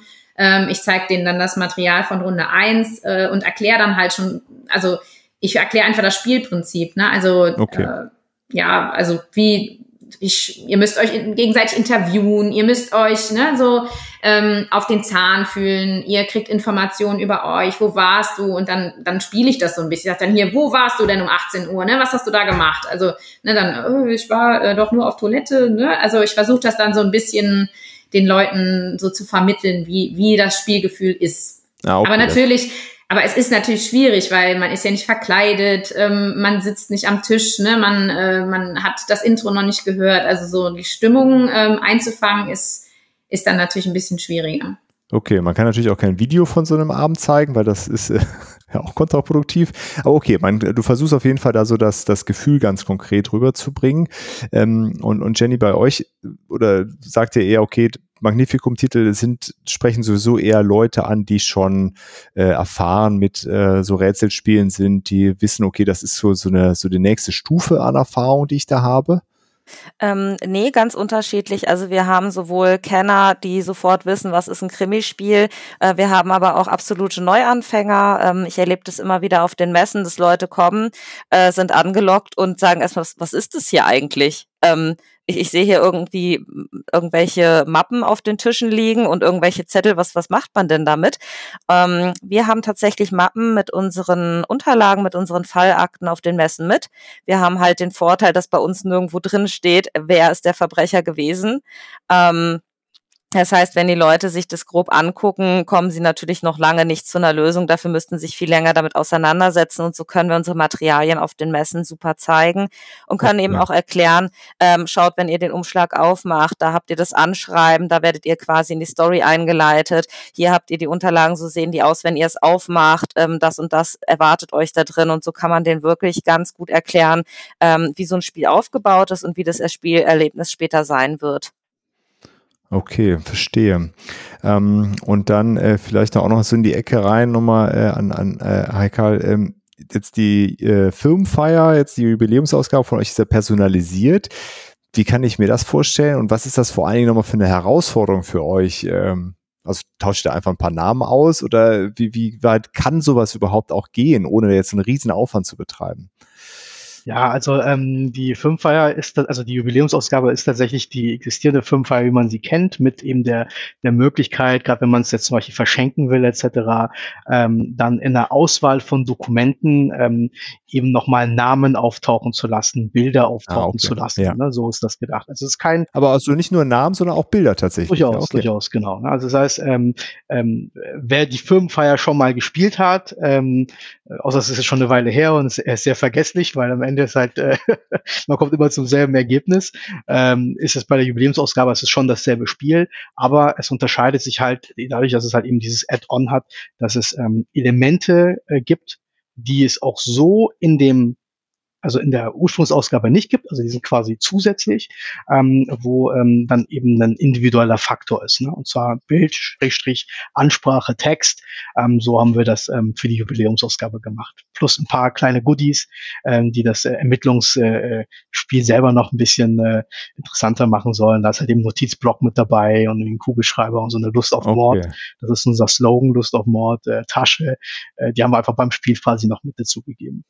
[SPEAKER 5] Ich zeige denen dann das Material von Runde eins äh, und erkläre dann halt schon, also ich erkläre einfach das Spielprinzip. Ne? Also okay. äh, ja, also wie ich, ihr müsst euch gegenseitig interviewen, ihr müsst euch ne, so ähm, auf den Zahn fühlen, ihr kriegt Informationen über euch, wo warst du und dann, dann spiele ich das so ein bisschen. Ich sage dann hier, wo warst du denn um 18 Uhr, ne? was hast du da gemacht? Also ne, dann, oh, ich war äh, doch nur auf Toilette. Ne? Also ich versuche das dann so ein bisschen den Leuten so zu vermitteln, wie, wie das Spielgefühl ist. Ja, okay. Aber natürlich aber es ist natürlich schwierig, weil man ist ja nicht verkleidet, ähm, man sitzt nicht am Tisch, ne? man, äh, man hat das Intro noch nicht gehört. Also so die Stimmung ähm, einzufangen ist, ist dann natürlich ein bisschen schwieriger.
[SPEAKER 2] Okay, man kann natürlich auch kein Video von so einem Abend zeigen, weil das ist äh, ja auch kontraproduktiv. Aber okay, man, du versuchst auf jeden Fall da so das, das Gefühl ganz konkret rüberzubringen. Ähm, und, und Jenny, bei euch, oder sagt ihr eher, okay, Magnificum-Titel sind, sprechen sowieso eher Leute an, die schon äh, erfahren mit äh, so Rätselspielen sind, die wissen, okay, das ist so, so eine, so die nächste Stufe an Erfahrung, die ich da habe.
[SPEAKER 4] Ähm, nee, ganz unterschiedlich. Also wir haben sowohl Kenner, die sofort wissen, was ist ein Krimispiel. Äh, wir haben aber auch absolute Neuanfänger. Ähm, ich erlebe das immer wieder auf den Messen, dass Leute kommen, äh, sind angelockt und sagen erstmal, was, was ist das hier eigentlich? Ähm, ich, ich sehe hier irgendwie irgendwelche Mappen auf den Tischen liegen und irgendwelche Zettel. Was, was macht man denn damit? Ähm, wir haben tatsächlich Mappen mit unseren Unterlagen, mit unseren Fallakten auf den Messen mit. Wir haben halt den Vorteil, dass bei uns nirgendwo drin steht, wer ist der Verbrecher gewesen. Ähm, Das heißt, wenn die Leute sich das grob angucken, kommen sie natürlich noch lange nicht zu einer Lösung. Dafür müssten sich viel länger damit auseinandersetzen. Und so können wir unsere Materialien auf den Messen super zeigen und können ja, eben ja. auch erklären, ähm, schaut, wenn ihr den Umschlag aufmacht, da habt ihr das Anschreiben, da werdet ihr quasi in die Story eingeleitet. Hier habt ihr die Unterlagen, so sehen die aus, wenn ihr es aufmacht. Ähm, das und das erwartet euch da drin. Und so kann man den wirklich ganz gut erklären, ähm, wie so ein Spiel aufgebaut ist und wie das Spielerlebnis später sein wird.
[SPEAKER 2] Okay, verstehe. Ähm, und dann äh, vielleicht auch noch so in die Ecke rein nochmal äh, an, an äh, Heikal. Ähm, jetzt die äh, Firmenfeier, jetzt die Jubiläumsausgabe von euch ist ja personalisiert. Wie kann ich mir das vorstellen und was ist das vor allen Dingen nochmal für eine Herausforderung für euch? Ähm, also tauscht ihr einfach ein paar Namen aus oder wie, wie weit kann sowas überhaupt auch gehen, ohne jetzt einen riesen Aufwand zu betreiben?
[SPEAKER 3] Ja, also ähm, die Firmenfeier ist, also die Jubiläumsausgabe ist tatsächlich die existierende Firmenfeier, wie man sie kennt, mit eben der, der Möglichkeit, gerade wenn man es jetzt zum Beispiel verschenken will etc., ähm, dann in der Auswahl von Dokumenten ähm, eben nochmal Namen auftauchen zu lassen, Bilder auftauchen ah, okay. zu lassen. Ja. Ne? So ist das gedacht. Also es ist kein.
[SPEAKER 2] Aber also nicht nur Namen, sondern auch Bilder tatsächlich.
[SPEAKER 3] Durchaus, ja, okay. durchaus, genau. Ne? Also das heißt, ähm, ähm, wer die Firmenfeier schon mal gespielt hat, ähm, außer es ist schon eine Weile her und er ist sehr vergesslich, weil am Ende ist halt, äh, man kommt immer zum selben Ergebnis, ähm, ist es bei der Jubiläumsausgabe, es ist schon dasselbe Spiel, aber es unterscheidet sich halt dadurch, dass es halt eben dieses Add-on hat, dass es ähm, Elemente äh, gibt, die es auch so in dem also in der Ursprungsausgabe nicht gibt, also die sind quasi zusätzlich, ähm, wo ähm, dann eben ein individueller Faktor ist, ne? und zwar Bild, Schrägstrich, Ansprache, Text. Ähm, so haben wir das ähm, für die Jubiläumsausgabe gemacht. Plus ein paar kleine Goodies, ähm, die das äh, Ermittlungsspiel äh, selber noch ein bisschen äh, interessanter machen sollen. Da ist halt eben Notizblock mit dabei und ein Kugelschreiber und so eine Lust auf okay. Mord. Das ist unser Slogan, Lust auf Mord, äh, Tasche. Äh, die haben wir einfach beim Spiel quasi noch mit dazugegeben.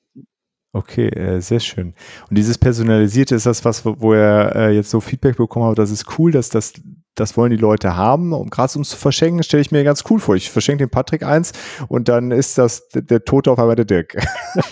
[SPEAKER 2] Okay, äh, sehr schön. Und dieses Personalisierte, ist das was, wo, wo er äh, jetzt so Feedback bekommen hat, das ist cool, dass das, das wollen die Leute haben. Und gerade um es zu verschenken, stelle ich mir ganz cool vor. Ich verschenke dem Patrick eins und dann ist das der, der Tote auf einmal der Dirk.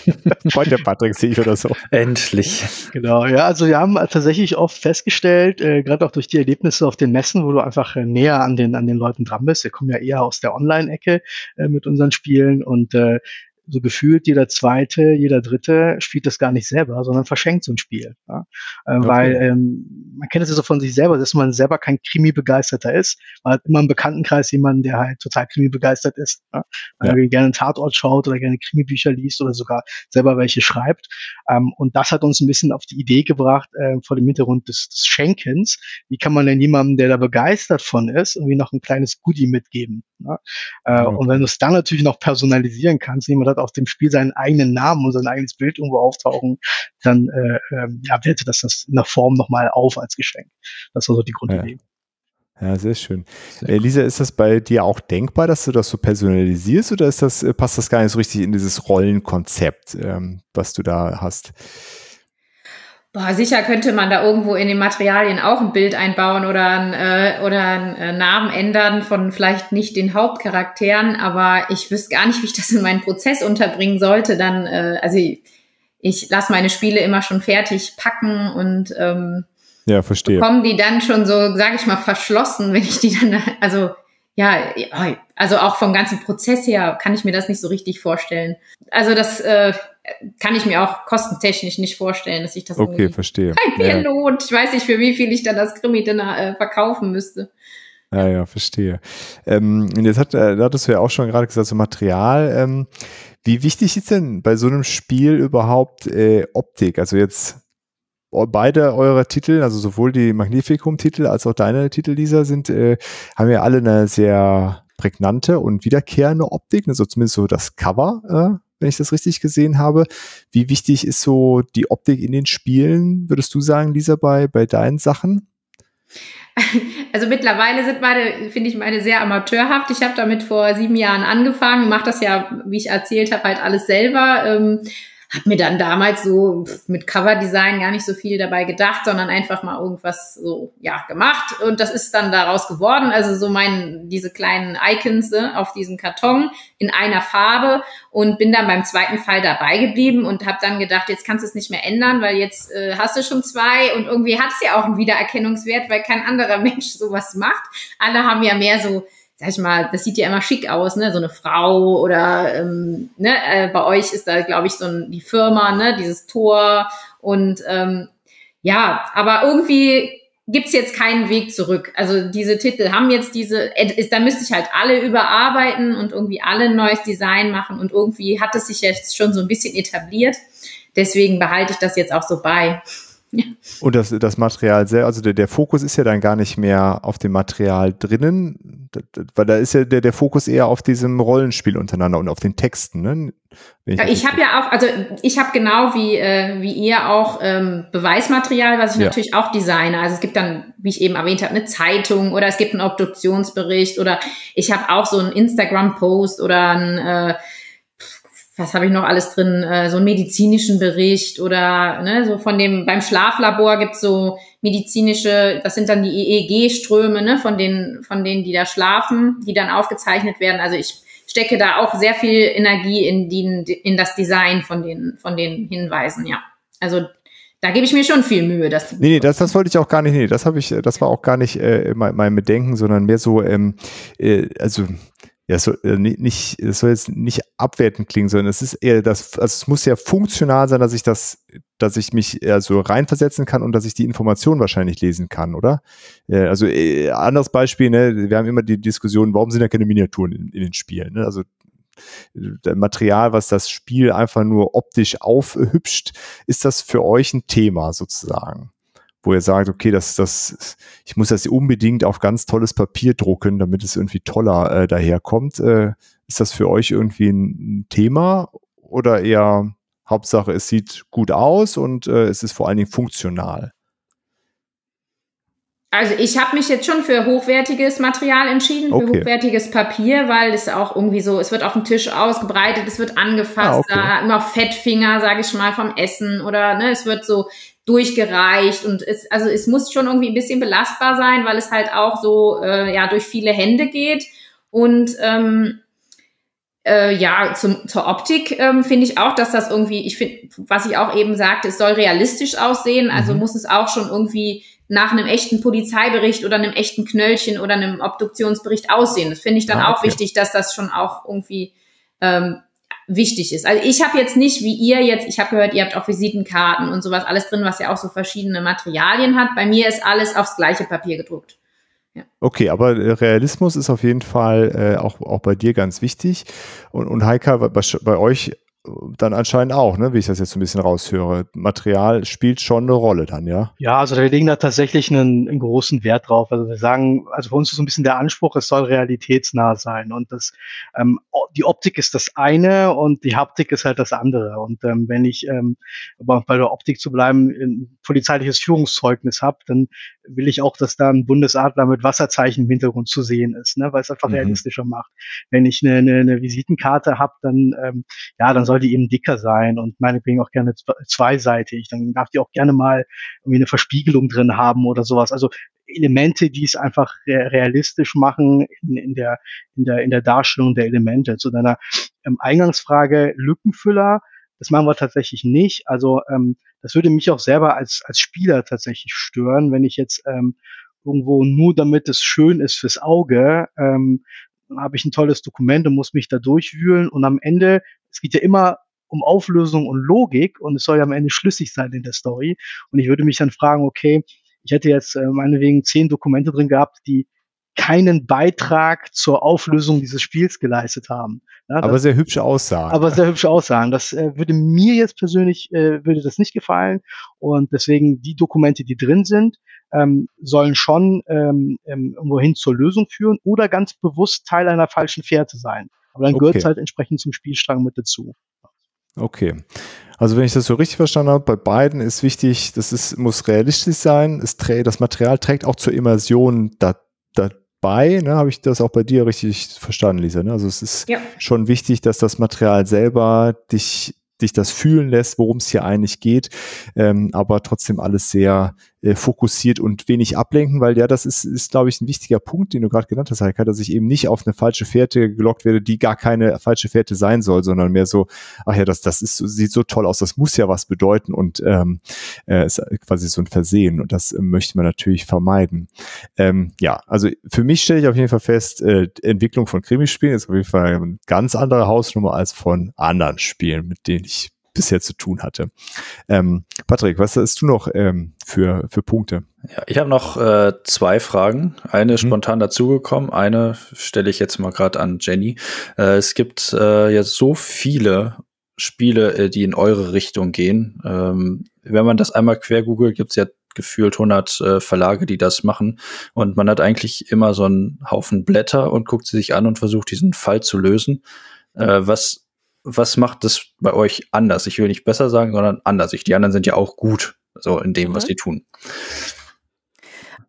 [SPEAKER 2] Freund der Patrick sehe ich oder so.
[SPEAKER 6] Endlich.
[SPEAKER 3] Genau, ja, also wir haben tatsächlich oft festgestellt, äh, gerade auch durch die Erlebnisse auf den Messen, wo du einfach äh, näher an den, an den Leuten dran bist. Wir kommen ja eher aus der Online-Ecke äh, mit unseren Spielen und äh, so gefühlt jeder zweite, jeder dritte spielt das gar nicht selber, sondern verschenkt so ein Spiel. Ja? Äh, okay. Weil ähm, man kennt es ja so von sich selber, dass man selber kein Krimi-Begeisterter ist. Man hat immer im Bekanntenkreis jemanden, der halt total Krimi-begeistert ist. Ja? Ja. Der gerne einen Tatort schaut oder gerne Krimi-Bücher liest oder sogar selber welche schreibt. Ähm, und das hat uns ein bisschen auf die Idee gebracht, äh, vor dem Hintergrund des, des Schenkens. Wie kann man denn jemandem, der da begeistert von ist, irgendwie noch ein kleines Goodie mitgeben? Ja? Äh, okay. Und wenn du es dann natürlich noch personalisieren kannst, jemand hat auf dem Spiel seinen eigenen Namen und sein eigenes Bild irgendwo auftauchen, dann äh, äh, ja, wertet das das in der Form nochmal auf als Geschenk. Das war so die Grundidee.
[SPEAKER 2] Ja. ja sehr schön. Sehr äh, Lisa, ist das bei dir auch denkbar, dass du das so personalisierst oder ist das, äh, passt das gar nicht so richtig in dieses Rollenkonzept, ähm, was du da hast?
[SPEAKER 5] Boah, sicher könnte man da irgendwo in den Materialien auch ein Bild einbauen oder ein, äh, oder einen äh, Namen ändern von vielleicht nicht den Hauptcharakteren, aber ich wüsste gar nicht, wie ich das in meinen Prozess unterbringen sollte. Dann, äh, also ich, ich lasse meine Spiele immer schon fertig packen und ähm,
[SPEAKER 2] ja, verstehe.
[SPEAKER 5] Kommen die dann schon so, sage ich mal, verschlossen, wenn ich die dann, also ja, also auch vom ganzen Prozess her kann ich mir das nicht so richtig vorstellen. Also das äh, kann ich mir auch kostentechnisch nicht vorstellen, dass ich das
[SPEAKER 2] okay, verstehe.
[SPEAKER 5] mir ja. lohnt. Ich weiß nicht, für wie viel ich dann das Krimi dann äh, verkaufen müsste.
[SPEAKER 2] Ja, ja, verstehe. Ähm, und jetzt hat, äh, da hattest du ja auch schon gerade gesagt, so Material. Ähm, wie wichtig ist denn bei so einem Spiel überhaupt äh, Optik? Also jetzt beide eure Titel, also sowohl die Magnificum-Titel als auch deine Titel, Lisa, sind, äh, haben ja alle eine sehr prägnante und wiederkehrende Optik, also zumindest so das Cover, äh, wenn ich das richtig gesehen habe. Wie wichtig ist so die Optik in den Spielen, würdest du sagen, Lisa, bei, bei deinen Sachen?
[SPEAKER 5] Also mittlerweile sind meine, finde ich, meine sehr amateurhaft. Ich habe damit vor sieben Jahren angefangen, mache das ja, wie ich erzählt habe, halt alles selber. Ähm, habe mir dann damals so mit Coverdesign gar nicht so viel dabei gedacht, sondern einfach mal irgendwas so ja gemacht und das ist dann daraus geworden. Also so mein diese kleinen Icons ne, auf diesem Karton in einer Farbe und bin dann beim zweiten Fall dabei geblieben und habe dann gedacht, jetzt kannst du es nicht mehr ändern, weil jetzt äh, hast du schon zwei und irgendwie hat es ja auch einen Wiedererkennungswert, weil kein anderer Mensch sowas macht. Alle haben ja mehr so sag ich mal, das sieht ja immer schick aus, ne? So eine Frau oder ähm, ne, äh, bei euch ist da, glaube ich, so ein, die Firma, ne, dieses Tor. Und ähm, ja, aber irgendwie gibt's jetzt keinen Weg zurück. Also diese Titel haben jetzt diese, äh, da müsste ich halt alle überarbeiten und irgendwie alle ein neues Design machen und irgendwie hat es sich jetzt schon so ein bisschen etabliert. Deswegen behalte ich das jetzt auch so bei.
[SPEAKER 2] Und das, das Material sehr, also der, der Fokus ist ja dann gar nicht mehr auf dem Material drinnen, weil da ist ja der, der Fokus eher auf diesem Rollenspiel untereinander und auf den Texten. Ne?
[SPEAKER 5] Ich, ich habe ja auch, also ich habe genau wie, äh, wie ihr auch ähm, Beweismaterial, was ich ja. natürlich auch designe. Also es gibt dann, wie ich eben erwähnt habe, eine Zeitung oder es gibt einen Obduktionsbericht oder ich habe auch so einen Instagram-Post oder ein äh, was habe ich noch alles drin, äh, so einen medizinischen Bericht oder ne, so von dem, beim Schlaflabor gibt's so medizinische, das sind dann die EEG-Ströme, ne, von denen, von denen, die da schlafen, die dann aufgezeichnet werden. Also ich stecke da auch sehr viel Energie in, die, in das Design von den, von den Hinweisen, ja. Also da gebe ich mir schon viel Mühe. Dass
[SPEAKER 2] nee, nee, das, das wollte ich auch gar nicht, nee, das habe ich, das war auch gar nicht äh, mein, mein Bedenken, sondern mehr so, ähm, äh, also ja, so, äh, nicht, es soll jetzt nicht abwertend klingen, sondern es ist eher das, also es muss ja funktional sein, dass ich das, dass ich mich eher so reinversetzen kann und dass ich die Information wahrscheinlich lesen kann, oder? Äh, also äh, anderes Beispiel, ne, wir haben immer die Diskussion, warum sind da keine Miniaturen in, in den Spielen? Ne? Also der Material, was das Spiel einfach nur optisch aufhübscht, ist das für euch ein Thema sozusagen? Wo ihr sagt, okay, das, das, ich muss das unbedingt auf ganz tolles Papier drucken, damit es irgendwie toller äh, daherkommt. Äh, ist das für euch irgendwie ein, Thema oder eher Hauptsache, es sieht gut aus und äh, es ist vor allen Dingen funktional?
[SPEAKER 5] Also ich habe mich jetzt schon für hochwertiges Material entschieden, für okay. hochwertiges Papier, weil es auch irgendwie so, es wird auf dem Tisch ausgebreitet, es wird angefasst, ah, okay. da immer Fettfinger, sage ich mal, vom Essen oder ne, es wird so durchgereicht und es, also es muss schon irgendwie ein bisschen belastbar sein, weil es halt auch so äh, ja durch viele Hände geht und ähm, äh, ja zum, zur Optik ähm, finde ich auch, dass das irgendwie, ich finde, was ich auch eben sagte, es soll realistisch aussehen, also mhm. muss es auch schon irgendwie nach einem echten Polizeibericht oder einem echten Knöllchen oder einem Obduktionsbericht aussehen. Das finde ich dann ah, okay. auch wichtig, dass das schon auch irgendwie ähm, wichtig ist. Also ich habe jetzt nicht wie ihr jetzt, ich habe gehört, ihr habt auch Visitenkarten und sowas alles drin, was ja auch so verschiedene Materialien hat. Bei mir ist alles aufs gleiche Papier gedruckt.
[SPEAKER 2] Okay, aber Realismus ist auf jeden Fall äh, auch, auch bei dir ganz wichtig. Und, und Heika, bei, bei euch dann anscheinend auch, ne, wie ich das jetzt so ein bisschen raushöre. Material spielt schon eine Rolle dann, ja?
[SPEAKER 3] Ja, also wir legen da tatsächlich einen, einen großen Wert drauf. Also wir sagen, also für uns ist so ein bisschen der Anspruch, es soll realitätsnah sein. Und das, ähm, die Optik ist das eine und die Haptik ist halt das andere. Und ähm, wenn ich, ähm, bei der Optik zu bleiben, polizeiliches Führungszeugnis habe, dann will ich auch, dass da ein Bundesadler mit Wasserzeichen im Hintergrund zu sehen ist, ne, weil es einfach mhm. realistischer macht. Wenn ich eine, eine, eine Visitenkarte habe, dann ähm, ja, dann soll die eben dicker sein und meinetwegen auch gerne zweiseitig. Dann darf die auch gerne mal irgendwie eine Verspiegelung drin haben oder sowas. Also Elemente, die es einfach realistisch machen in, in, der, in, der, in der Darstellung der Elemente. Zu deiner ähm, Eingangsfrage Lückenfüller, das machen wir tatsächlich nicht. Also ähm, das würde mich auch selber als, als Spieler tatsächlich stören, wenn ich jetzt ähm, irgendwo nur damit es schön ist fürs Auge, ähm, habe ich ein tolles Dokument und muss mich da durchwühlen und am Ende, es geht ja immer um Auflösung und Logik und es soll ja am Ende schlüssig sein in der Story und ich würde mich dann fragen, okay, ich hätte jetzt äh, meinetwegen zehn Dokumente drin gehabt, die keinen Beitrag zur Auflösung dieses Spiels geleistet haben.
[SPEAKER 2] Ja, aber sehr hübsche Aussagen.
[SPEAKER 3] Aber sehr hübsche Aussagen. Das äh, würde mir jetzt persönlich äh, würde das nicht gefallen und deswegen die Dokumente, die drin sind, ähm, sollen schon ähm, ähm, irgendwohin zur Lösung führen oder ganz bewusst Teil einer falschen Fährte sein. Aber dann okay. gehört es halt entsprechend zum Spielstrang mit dazu.
[SPEAKER 2] Okay. Also wenn ich das so richtig verstanden habe, bei beiden ist wichtig, das ist, muss realistisch sein. Es das Material trägt auch zur Immersion da, dabei. Ne? Habe ich das auch bei dir richtig verstanden, Lisa? Ne? Also es ist ja. schon wichtig, dass das Material selber dich dich das fühlen lässt, worum es hier eigentlich geht, ähm, aber trotzdem alles sehr äh, fokussiert und wenig ablenken, weil ja, das ist, ist glaube ich, ein wichtiger Punkt, den du gerade genannt hast, Heike, dass ich eben nicht auf eine falsche Fährte gelockt werde, die gar keine falsche Fährte sein soll, sondern mehr so, ach ja, das, das ist, sieht so toll aus, das muss ja was bedeuten und ähm, äh, ist quasi so ein Versehen und das möchte man natürlich vermeiden. Ähm, ja, also für mich stelle ich auf jeden Fall fest, äh, Entwicklung von Krimispielen ist auf jeden Fall eine ganz andere Hausnummer als von anderen Spielen, mit denen ich bisher zu tun hatte. Ähm, Patrick, was hast du noch ähm, für, für Punkte?
[SPEAKER 6] Ja, ich habe noch äh, zwei Fragen. Eine ist hm. spontan dazugekommen, eine stelle ich jetzt mal gerade an Jenny. Äh, es gibt äh, ja so viele Spiele, äh, die in eure Richtung gehen. Ähm, wenn man das einmal quer googelt, gibt es ja gefühlt 100 äh, Verlage, die das machen. Und man hat eigentlich immer so einen Haufen Blätter und guckt sie sich an und versucht, diesen Fall zu lösen. Äh, was was macht das bei euch anders? Ich will nicht besser sagen, sondern anders. Ich, die anderen sind ja auch gut, so in dem, mhm. was sie tun.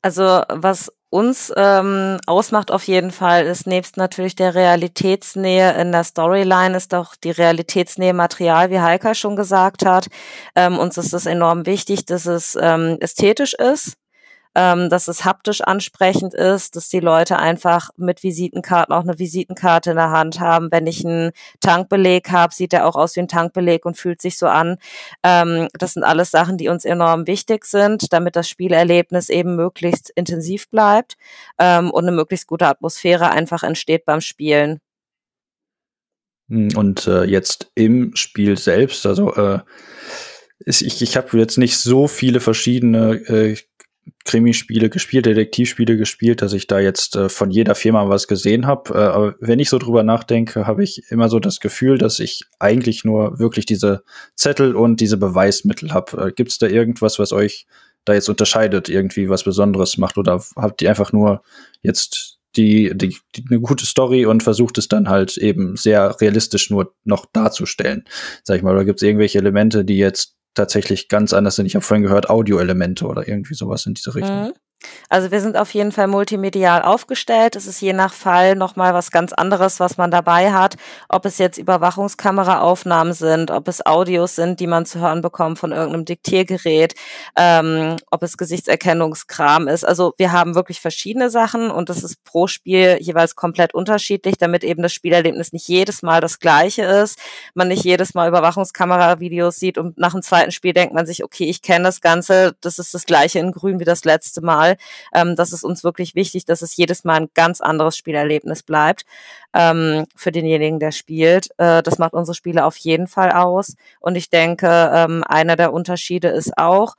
[SPEAKER 4] Also was uns ähm, ausmacht auf jeden Fall, ist nebst natürlich der Realitätsnähe in der Storyline, ist auch die Realitätsnähe Material, wie Heika schon gesagt hat. Ähm, uns ist es enorm wichtig, dass es ähm, ästhetisch ist ähm, dass es haptisch ansprechend ist, dass die Leute einfach mit Visitenkarten auch eine Visitenkarte in der Hand haben. Wenn ich einen Tankbeleg habe, sieht er auch aus wie ein Tankbeleg und fühlt sich so an. Ähm, das sind alles Sachen, die uns enorm wichtig sind, damit das Spielerlebnis eben möglichst intensiv bleibt ähm, und eine möglichst gute Atmosphäre einfach entsteht beim Spielen.
[SPEAKER 6] Hm, und äh, jetzt im Spiel selbst, also äh, ich, ich habe jetzt nicht so viele verschiedene äh, Krimispiele gespielt, Detektivspiele gespielt, dass ich da jetzt äh, von jeder Firma was gesehen habe. Äh, aber wenn ich so drüber nachdenke, habe ich immer so das Gefühl, dass ich eigentlich nur wirklich diese Zettel und diese Beweismittel habe. Äh, Gibt es da irgendwas, was euch da jetzt unterscheidet, irgendwie was Besonderes macht? Oder habt ihr einfach nur jetzt die, die, die eine gute Story und versucht es dann halt eben sehr realistisch nur noch darzustellen, sag ich mal. Oder gibt es irgendwelche Elemente, die jetzt tatsächlich ganz anders sind. Ich habe vorhin gehört, Audioelemente oder irgendwie sowas in diese Richtung. Mhm.
[SPEAKER 4] Also wir sind auf jeden Fall multimedial aufgestellt. Es ist je nach Fall nochmal was ganz anderes, was man dabei hat. Ob es jetzt Überwachungskameraaufnahmen sind, ob es Audios sind, die man zu hören bekommt von irgendeinem Diktiergerät, ähm, ob es Gesichtserkennungskram ist. Also wir haben wirklich verschiedene Sachen und es ist pro Spiel jeweils komplett unterschiedlich, damit eben das Spielerlebnis nicht jedes Mal das gleiche ist. Man nicht jedes Mal Überwachungskameravideos sieht und nach dem zweiten Spiel denkt man sich, okay, ich kenne das Ganze, das ist das gleiche in grün wie das letzte Mal. Ähm, das ist uns wirklich wichtig, dass es jedes Mal ein ganz anderes Spielerlebnis bleibt ähm, für denjenigen, der spielt. Äh, das macht unsere Spiele auf jeden Fall aus. Und ich denke, ähm, einer der Unterschiede ist auch,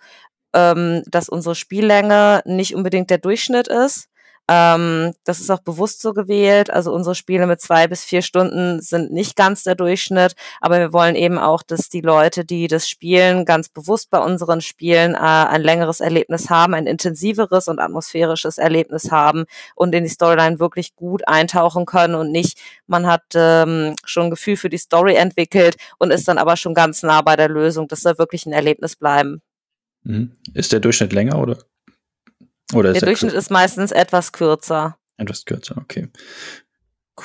[SPEAKER 4] ähm, dass unsere Spiellänge nicht unbedingt der Durchschnitt ist. Ähm, das ist auch bewusst so gewählt. Also unsere Spiele mit zwei bis vier Stunden sind nicht ganz der Durchschnitt, aber wir wollen eben auch, dass die Leute, die das spielen, ganz bewusst bei unseren Spielen äh, ein längeres Erlebnis haben, ein intensiveres und atmosphärisches Erlebnis haben und in die Storyline wirklich gut eintauchen können und nicht, man hat ähm, schon ein Gefühl für die Story entwickelt und ist dann aber schon ganz nah bei der Lösung. Das soll wirklich ein Erlebnis bleiben.
[SPEAKER 6] Mhm. Ist der Durchschnitt länger oder
[SPEAKER 4] oder der Durchschnitt kürzer? ist meistens etwas kürzer.
[SPEAKER 6] Etwas kürzer, okay.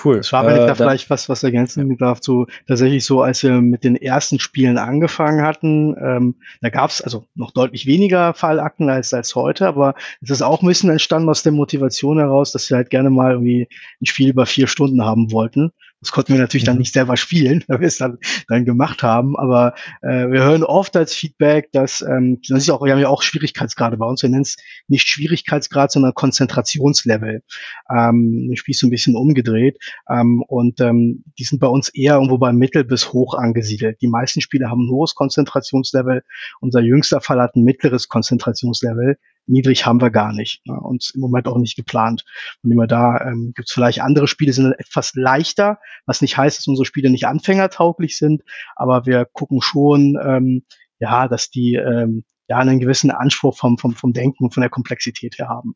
[SPEAKER 6] Cool.
[SPEAKER 3] Das war, wenn äh, ich da vielleicht was, was ergänzen ja. darf, so tatsächlich so, als wir mit den ersten Spielen angefangen hatten, ähm, da gab es also noch deutlich weniger Fallakten als, als heute, aber es ist auch ein bisschen entstanden aus der Motivation heraus, dass wir halt gerne mal irgendwie ein Spiel über vier Stunden haben wollten. Das konnten wir natürlich mhm. dann nicht selber spielen, weil wir es dann, dann gemacht haben. Aber äh, wir hören oft als Feedback, dass ähm, das ist auch, wir haben ja auch Schwierigkeitsgrade bei uns. Wir nennen es nicht Schwierigkeitsgrad, sondern Konzentrationslevel. Ähm, ich spiele so ein bisschen umgedreht. Ähm, und ähm, die sind bei uns eher irgendwo bei mittel bis hoch angesiedelt. Die meisten Spiele haben ein hohes Konzentrationslevel. Unser jüngster Fall hat ein mittleres Konzentrationslevel niedrig haben wir gar nicht ne, und im Moment auch nicht geplant. Und immer da ähm, gibt es vielleicht andere Spiele, sind etwas leichter, was nicht heißt, dass unsere Spiele nicht anfängertauglich sind, aber wir gucken schon, ähm, ja, dass die ähm, ja einen gewissen Anspruch vom, vom, vom Denken und von der Komplexität her haben.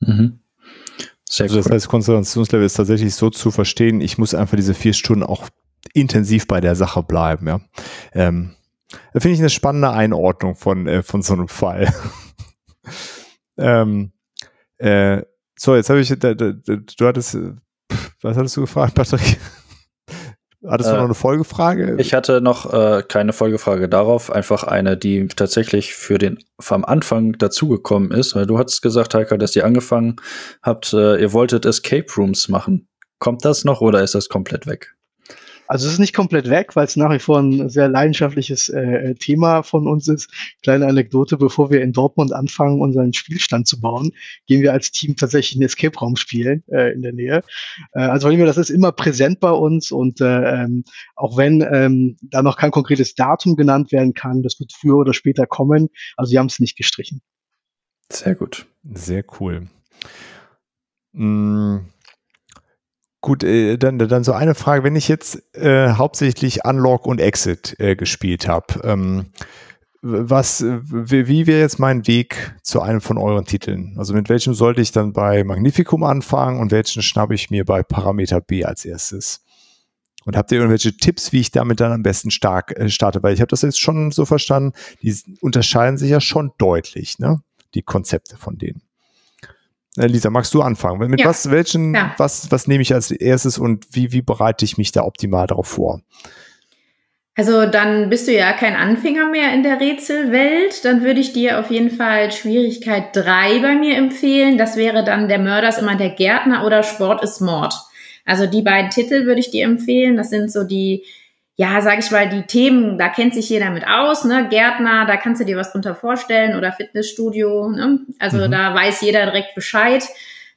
[SPEAKER 2] Mhm. Sehr also das heißt, Konzentrationslevel ist tatsächlich so zu verstehen, ich muss einfach diese vier Stunden auch intensiv bei der Sache bleiben, ja. Ähm, da finde ich eine spannende Einordnung von, äh, von so einem Fall. Ähm, äh, so, jetzt habe ich, da, da, du hattest, was hattest du gefragt, Patrick? Hattest du
[SPEAKER 6] Äh,
[SPEAKER 2] noch eine Folgefrage?
[SPEAKER 6] Ich hatte noch äh, keine Folgefrage darauf, einfach eine, die tatsächlich für den vom Anfang dazugekommen ist. Weil du hattest gesagt, Heika, dass ihr angefangen habt, äh, ihr wolltet Escape Rooms machen. Kommt das noch oder ist das komplett weg?
[SPEAKER 3] Also es ist nicht komplett weg, weil es nach wie vor ein sehr leidenschaftliches äh, Thema von uns ist. Kleine Anekdote, bevor wir in Dortmund anfangen, unseren Spielstand zu bauen, gehen wir als Team tatsächlich einen Escape-Raum spielen äh, in der Nähe. Äh, also das ist immer präsent bei uns und äh, ähm, auch wenn ähm, da noch kein konkretes Datum genannt werden kann, das wird früher oder später kommen. Also sie haben es nicht gestrichen.
[SPEAKER 6] Sehr gut.
[SPEAKER 2] Sehr cool. Mm, Gut, äh, dann, dann so eine Frage, wenn ich jetzt äh, hauptsächlich Unlock und Exit äh, gespielt habe, ähm, was, wie, wie wäre jetzt mein Weg zu einem von euren Titeln? Also mit welchem sollte ich dann bei Magnificum anfangen und welchen schnappe ich mir bei Parameter B als erstes? Und habt ihr irgendwelche Tipps, wie ich damit dann am besten stark äh, starte? Weil ich habe das jetzt schon so verstanden, die unterscheiden sich ja schon deutlich, ne? Die Konzepte von denen. Äh, Lisa, magst du anfangen? Mit
[SPEAKER 5] Ja.
[SPEAKER 2] was, welchen,
[SPEAKER 5] Ja.
[SPEAKER 2] was, was nehme ich als erstes und wie, wie bereite ich mich da optimal darauf vor?
[SPEAKER 5] Also dann bist du ja kein Anfänger mehr in der Rätselwelt. Dann würde ich dir auf jeden Fall Schwierigkeit 3 bei mir empfehlen. Das wäre dann der Mörder ist immer der Gärtner oder Sport ist Mord. Also die beiden Titel würde ich dir empfehlen. Das sind so die, ja, sag ich mal, die Themen, da kennt sich jeder mit aus, ne? Gärtner, da kannst du dir was drunter vorstellen oder Fitnessstudio, ne? Also
[SPEAKER 2] Mhm.
[SPEAKER 5] da weiß jeder direkt Bescheid.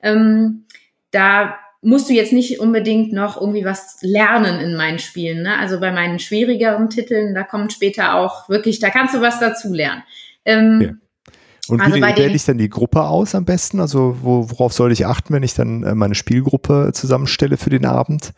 [SPEAKER 5] Ähm, da musst du jetzt nicht unbedingt noch irgendwie was lernen in meinen Spielen. Ne? Also bei meinen schwierigeren Titeln, da kommt später auch wirklich, da kannst du was dazu lernen. Ähm,
[SPEAKER 2] Ja. Und
[SPEAKER 5] Also
[SPEAKER 2] wie wähle ich dann die Gruppe aus am besten? Also wo, worauf soll ich achten, wenn ich dann äh, meine Spielgruppe zusammenstelle für den Abend?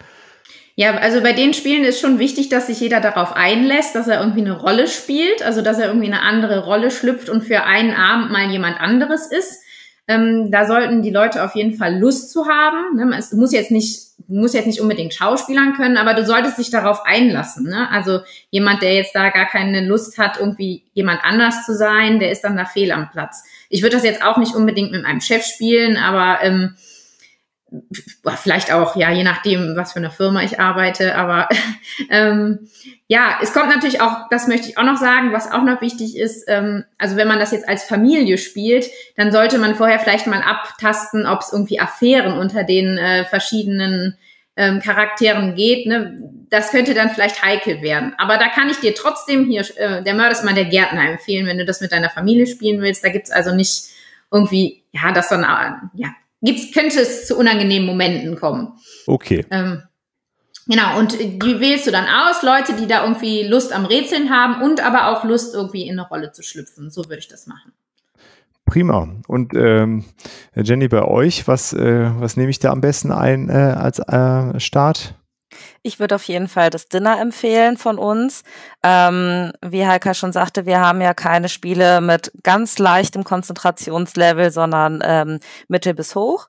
[SPEAKER 5] Ja, also bei den Spielen ist schon wichtig, dass sich jeder darauf einlässt, dass er irgendwie eine Rolle spielt, also dass er irgendwie eine andere Rolle schlüpft und für einen Abend mal jemand anderes ist. Ähm, da sollten die Leute auf jeden Fall Lust zu haben. Ne? Es muss jetzt nicht, muss jetzt nicht unbedingt Schauspielern können, aber du solltest dich darauf einlassen. Ne? Also jemand, der jetzt da gar keine Lust hat, irgendwie jemand anders zu sein, der ist dann da fehl am Platz. Ich würde das jetzt auch nicht unbedingt mit meinem Chef spielen, aber ähm, vielleicht auch, ja, je nachdem, was für eine Firma ich arbeite, aber ähm, ja, es kommt natürlich auch, das möchte ich auch noch sagen, was auch noch wichtig ist, ähm, also wenn man das jetzt als Familie spielt, dann sollte man vorher vielleicht mal abtasten, ob es irgendwie Affären unter den äh, verschiedenen ähm, Charakteren geht. Ne? Das könnte dann vielleicht heikel werden. Aber da kann ich dir trotzdem hier, äh, der Mörder ist mal der Gärtner empfehlen, wenn du das mit deiner Familie spielen willst. Da gibt's also nicht irgendwie, ja, das dann, ja, gibt's, könnte es zu unangenehmen Momenten kommen.
[SPEAKER 2] Okay.
[SPEAKER 5] Ähm, genau, und die wählst du dann aus, Leute, die da irgendwie Lust am Rätseln haben und aber auch Lust, irgendwie in eine Rolle zu schlüpfen. So würde ich das machen.
[SPEAKER 2] Prima. Und ähm, Jenny, bei euch, was, äh, was nehme ich da am besten ein äh, als äh, Start?
[SPEAKER 4] Ich würde auf jeden Fall das Dinner empfehlen von uns. Ähm, wie Heika schon sagte, wir haben ja keine Spiele mit ganz leichtem Konzentrationslevel, sondern ähm, mittel bis hoch.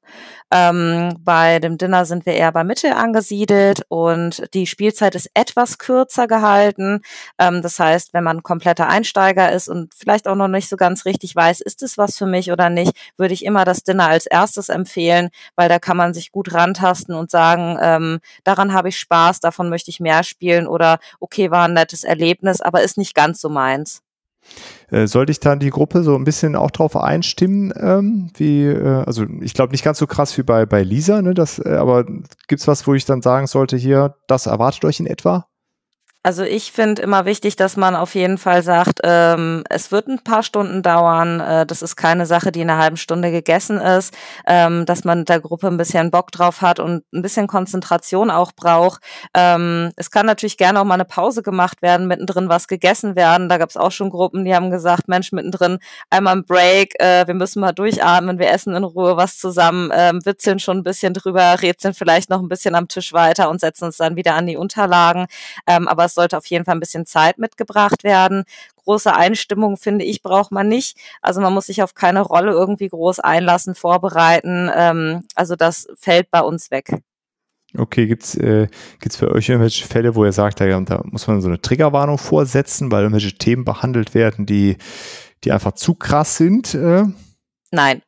[SPEAKER 4] Ähm, bei dem Dinner sind wir eher bei Mittel angesiedelt und die Spielzeit ist etwas kürzer gehalten. Ähm, das heißt, wenn man kompletter Einsteiger ist und vielleicht auch noch nicht so ganz richtig weiß, ist es was für mich oder nicht, würde ich immer das Dinner als erstes empfehlen, weil da kann man sich gut rantasten und sagen, ähm, daran habe ich Spaß, davon möchte ich mehr spielen oder okay, war ein nettes Erlebnis, aber ist nicht ganz so meins.
[SPEAKER 2] Äh, sollte ich dann die Gruppe so ein bisschen auch drauf einstimmen, ähm, wie, äh, also ich glaube nicht ganz so krass wie bei, bei Lisa, ne, das, äh, aber gibt's was, wo ich dann sagen sollte, hier, das erwartet euch in etwa?
[SPEAKER 4] Also ich finde immer wichtig, dass man auf jeden Fall sagt, ähm, es wird ein paar Stunden dauern. Äh, das ist keine Sache, die in einer halben Stunde gegessen ist. Ähm, dass man der Gruppe ein bisschen Bock drauf hat und ein bisschen Konzentration auch braucht. Ähm, es kann natürlich gerne auch mal eine Pause gemacht werden, mittendrin was gegessen werden. Da gab es auch schon Gruppen, die haben gesagt, Mensch, mittendrin einmal ein Break, äh, wir müssen mal durchatmen, wir essen in Ruhe was zusammen, ähm, witzeln schon ein bisschen drüber, rätseln vielleicht noch ein bisschen am Tisch weiter und setzen uns dann wieder an die Unterlagen. Ähm, aber es sollte auf jeden Fall ein bisschen Zeit mitgebracht werden. Große Einstimmung, finde ich, braucht man nicht. Also man muss sich auf keine Rolle irgendwie groß einlassen, vorbereiten. Ähm, also das fällt bei uns weg.
[SPEAKER 2] Okay, gibt's äh, gibt's für euch irgendwelche Fälle, wo ihr sagt, ja, da muss man so eine Triggerwarnung vorsetzen, weil irgendwelche Themen behandelt werden, die, die einfach zu krass sind? Äh?
[SPEAKER 4] Nein.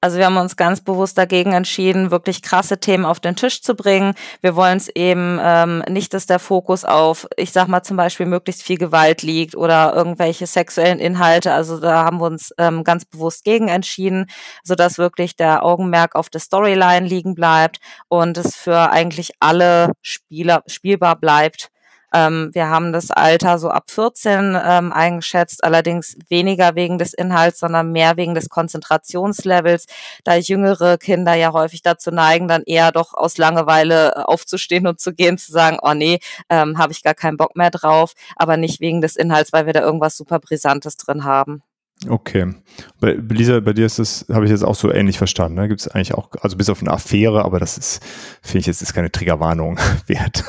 [SPEAKER 4] Also wir haben uns ganz bewusst dagegen entschieden, wirklich krasse Themen auf den Tisch zu bringen. Wir wollen es eben ähm, nicht, dass der Fokus auf, ich sag mal zum Beispiel, möglichst viel Gewalt liegt oder irgendwelche sexuellen Inhalte. Also da haben wir uns ähm, ganz bewusst gegen entschieden, sodass wirklich der Augenmerk auf der Storyline liegen bleibt und es für eigentlich alle Spieler spielbar bleibt. Ähm, wir haben das Alter so ab 14 ähm, eingeschätzt, allerdings weniger wegen des Inhalts, sondern mehr wegen des Konzentrationslevels, da jüngere Kinder ja häufig dazu neigen, dann eher doch aus Langeweile äh, aufzustehen und zu gehen, zu sagen, oh nee, ähm, habe ich gar keinen Bock mehr drauf, aber nicht wegen des Inhalts, weil wir da irgendwas super Brisantes drin haben.
[SPEAKER 2] Okay. Bei Lisa, bei dir ist das, habe ich jetzt auch so ähnlich verstanden. Ne? gibt es eigentlich auch, also bis auf eine Affäre, aber das ist, finde ich jetzt ist keine Triggerwarnung wert.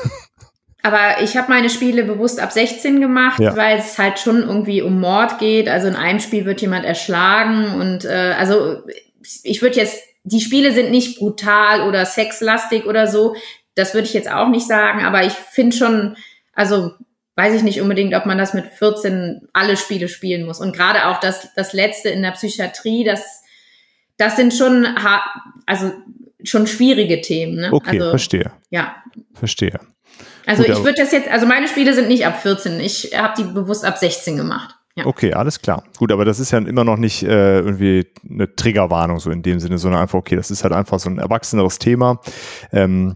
[SPEAKER 5] Aber ich habe meine Spiele bewusst ab 16 gemacht, ja. weil es halt schon irgendwie um Mord geht. Also in einem Spiel wird jemand erschlagen und äh, also ich würde jetzt, die Spiele sind nicht brutal oder sexlastig oder so. Das würde ich jetzt auch nicht sagen, aber ich finde schon, also weiß ich nicht unbedingt, ob man das mit 14 alle Spiele spielen muss. Und gerade auch das, das letzte in der Psychiatrie, das, das sind schon, also schon schwierige Themen. Ne?
[SPEAKER 2] Okay,
[SPEAKER 5] also,
[SPEAKER 2] verstehe.
[SPEAKER 5] Ja.
[SPEAKER 2] Verstehe.
[SPEAKER 5] Also Gut, ich würde das jetzt, also meine Spiele sind nicht ab 14, ich habe die bewusst ab 16 gemacht.
[SPEAKER 2] Ja. Okay, alles klar. Gut, aber das ist ja immer noch nicht äh, irgendwie eine Triggerwarnung so in dem Sinne, sondern einfach, okay, das ist halt einfach so ein erwachseneres Thema. Ähm,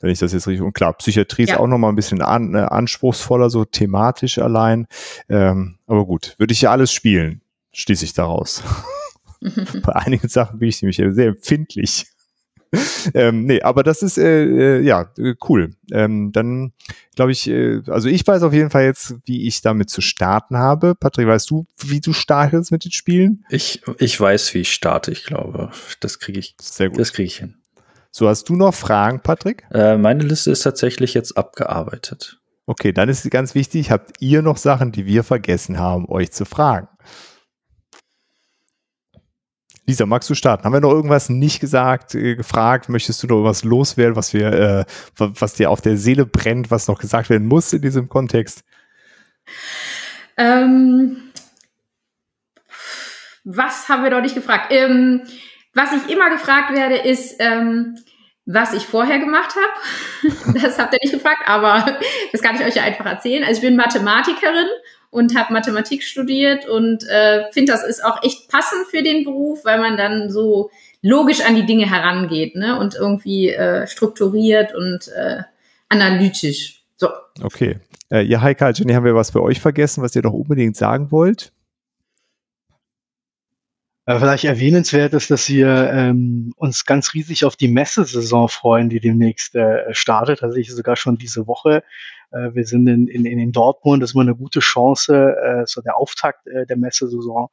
[SPEAKER 2] wenn ich das jetzt richtig, und klar, Psychiatrie ja. ist auch nochmal ein bisschen an, äh, anspruchsvoller, so thematisch allein. Ähm, aber gut, würde ich ja alles spielen, schließe ich daraus. Bei einigen Sachen bin ich nämlich sehr empfindlich. ähm, nee, aber das ist äh, äh, ja cool. Ähm, dann glaube ich, äh, also ich weiß auf jeden Fall jetzt, wie ich damit zu starten habe. Patrick, weißt du, wie du startest mit den Spielen?
[SPEAKER 6] Ich, ich weiß, wie ich starte, ich glaube. Das kriege ich. Sehr gut. Das kriege ich hin.
[SPEAKER 2] So, hast du noch Fragen, Patrick?
[SPEAKER 6] Äh, meine Liste ist tatsächlich jetzt abgearbeitet.
[SPEAKER 2] Okay, dann ist es ganz wichtig, habt ihr noch Sachen, die wir vergessen haben, euch zu fragen? Lisa, magst du starten? Haben wir noch irgendwas nicht gesagt, äh, gefragt? Möchtest du noch irgendwas loswerden, was wir, äh, was dir auf der Seele brennt, was noch gesagt werden muss in diesem Kontext?
[SPEAKER 5] Ähm, was haben wir noch nicht gefragt? Ähm, was ich immer gefragt werde, ist, ähm, was ich vorher gemacht habe. das habt ihr nicht gefragt, aber das kann ich euch ja einfach erzählen. Also ich bin Mathematikerin und habe Mathematik studiert und äh, finde, das ist auch echt passend für den Beruf, weil man dann so logisch an die Dinge herangeht ne? und irgendwie äh, strukturiert und äh, analytisch. So.
[SPEAKER 2] Okay. Äh, ja, Heika, Jenny, haben wir was bei euch vergessen, was ihr noch unbedingt sagen wollt?
[SPEAKER 3] Äh, vielleicht erwähnenswert ist, dass wir ähm, uns ganz riesig auf die Messesaison freuen, die demnächst äh, startet. Also ich sogar schon diese Woche äh, wir sind in, in, in Dortmund, das ist immer eine gute Chance, äh, so der Auftakt äh, der Messesaison,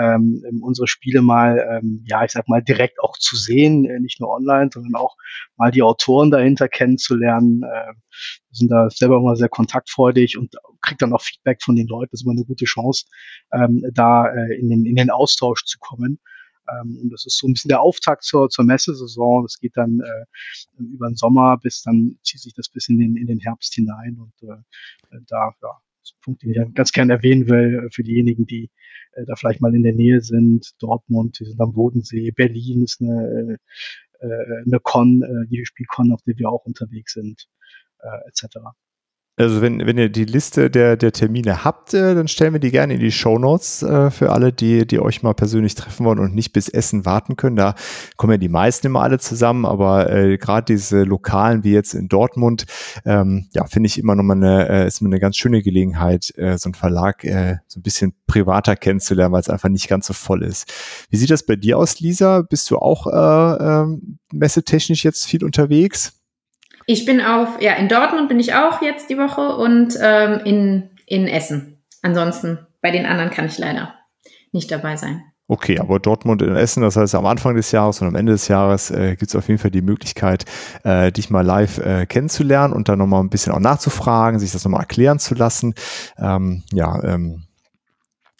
[SPEAKER 3] ähm, unsere Spiele mal, ähm, ja, ich sag mal, direkt auch zu sehen, äh, nicht nur online, sondern auch mal die Autoren dahinter kennenzulernen. Äh, sind da selber immer sehr kontaktfreudig und kriegt dann auch Feedback von den Leuten. Das ist immer eine gute Chance, ähm, da äh, in, den, in den Austausch zu kommen. Ähm, und das ist so ein bisschen der Auftakt zur, zur Messesaison. Das geht dann äh, über den Sommer bis dann zieht sich das bis in den, in den Herbst hinein. Und äh, da, ja, das Punkt, den ich ganz gerne erwähnen will, äh, für diejenigen, die äh, da vielleicht mal in der Nähe sind. Dortmund, die sind am Bodensee, Berlin ist eine, äh, eine Con, äh, die Spielcon, auf der wir auch unterwegs sind, äh, etc.
[SPEAKER 2] Also wenn, wenn ihr die Liste der, der Termine habt, äh, dann stellen wir die gerne in die Show Notes äh, für alle, die, die euch mal persönlich treffen wollen und nicht bis Essen warten können. Da kommen ja die meisten immer alle zusammen, aber äh, gerade diese Lokalen wie jetzt in Dortmund, ähm, ja, finde ich immer nochmal eine, äh, ist immer eine ganz schöne Gelegenheit, äh, so einen Verlag äh, so ein bisschen privater kennenzulernen, weil es einfach nicht ganz so voll ist. Wie sieht das bei dir aus, Lisa? Bist du auch äh, äh, messetechnisch jetzt viel unterwegs?
[SPEAKER 5] Ich bin auf, ja, in Dortmund bin ich auch jetzt die Woche und ähm, in, in Essen. Ansonsten, bei den anderen kann ich leider nicht dabei sein.
[SPEAKER 2] Okay, aber Dortmund in Essen, das heißt am Anfang des Jahres und am Ende des Jahres äh, gibt es auf jeden Fall die Möglichkeit, äh, dich mal live äh, kennenzulernen und dann nochmal ein bisschen auch nachzufragen, sich das nochmal erklären zu lassen. Ähm, ja, ähm,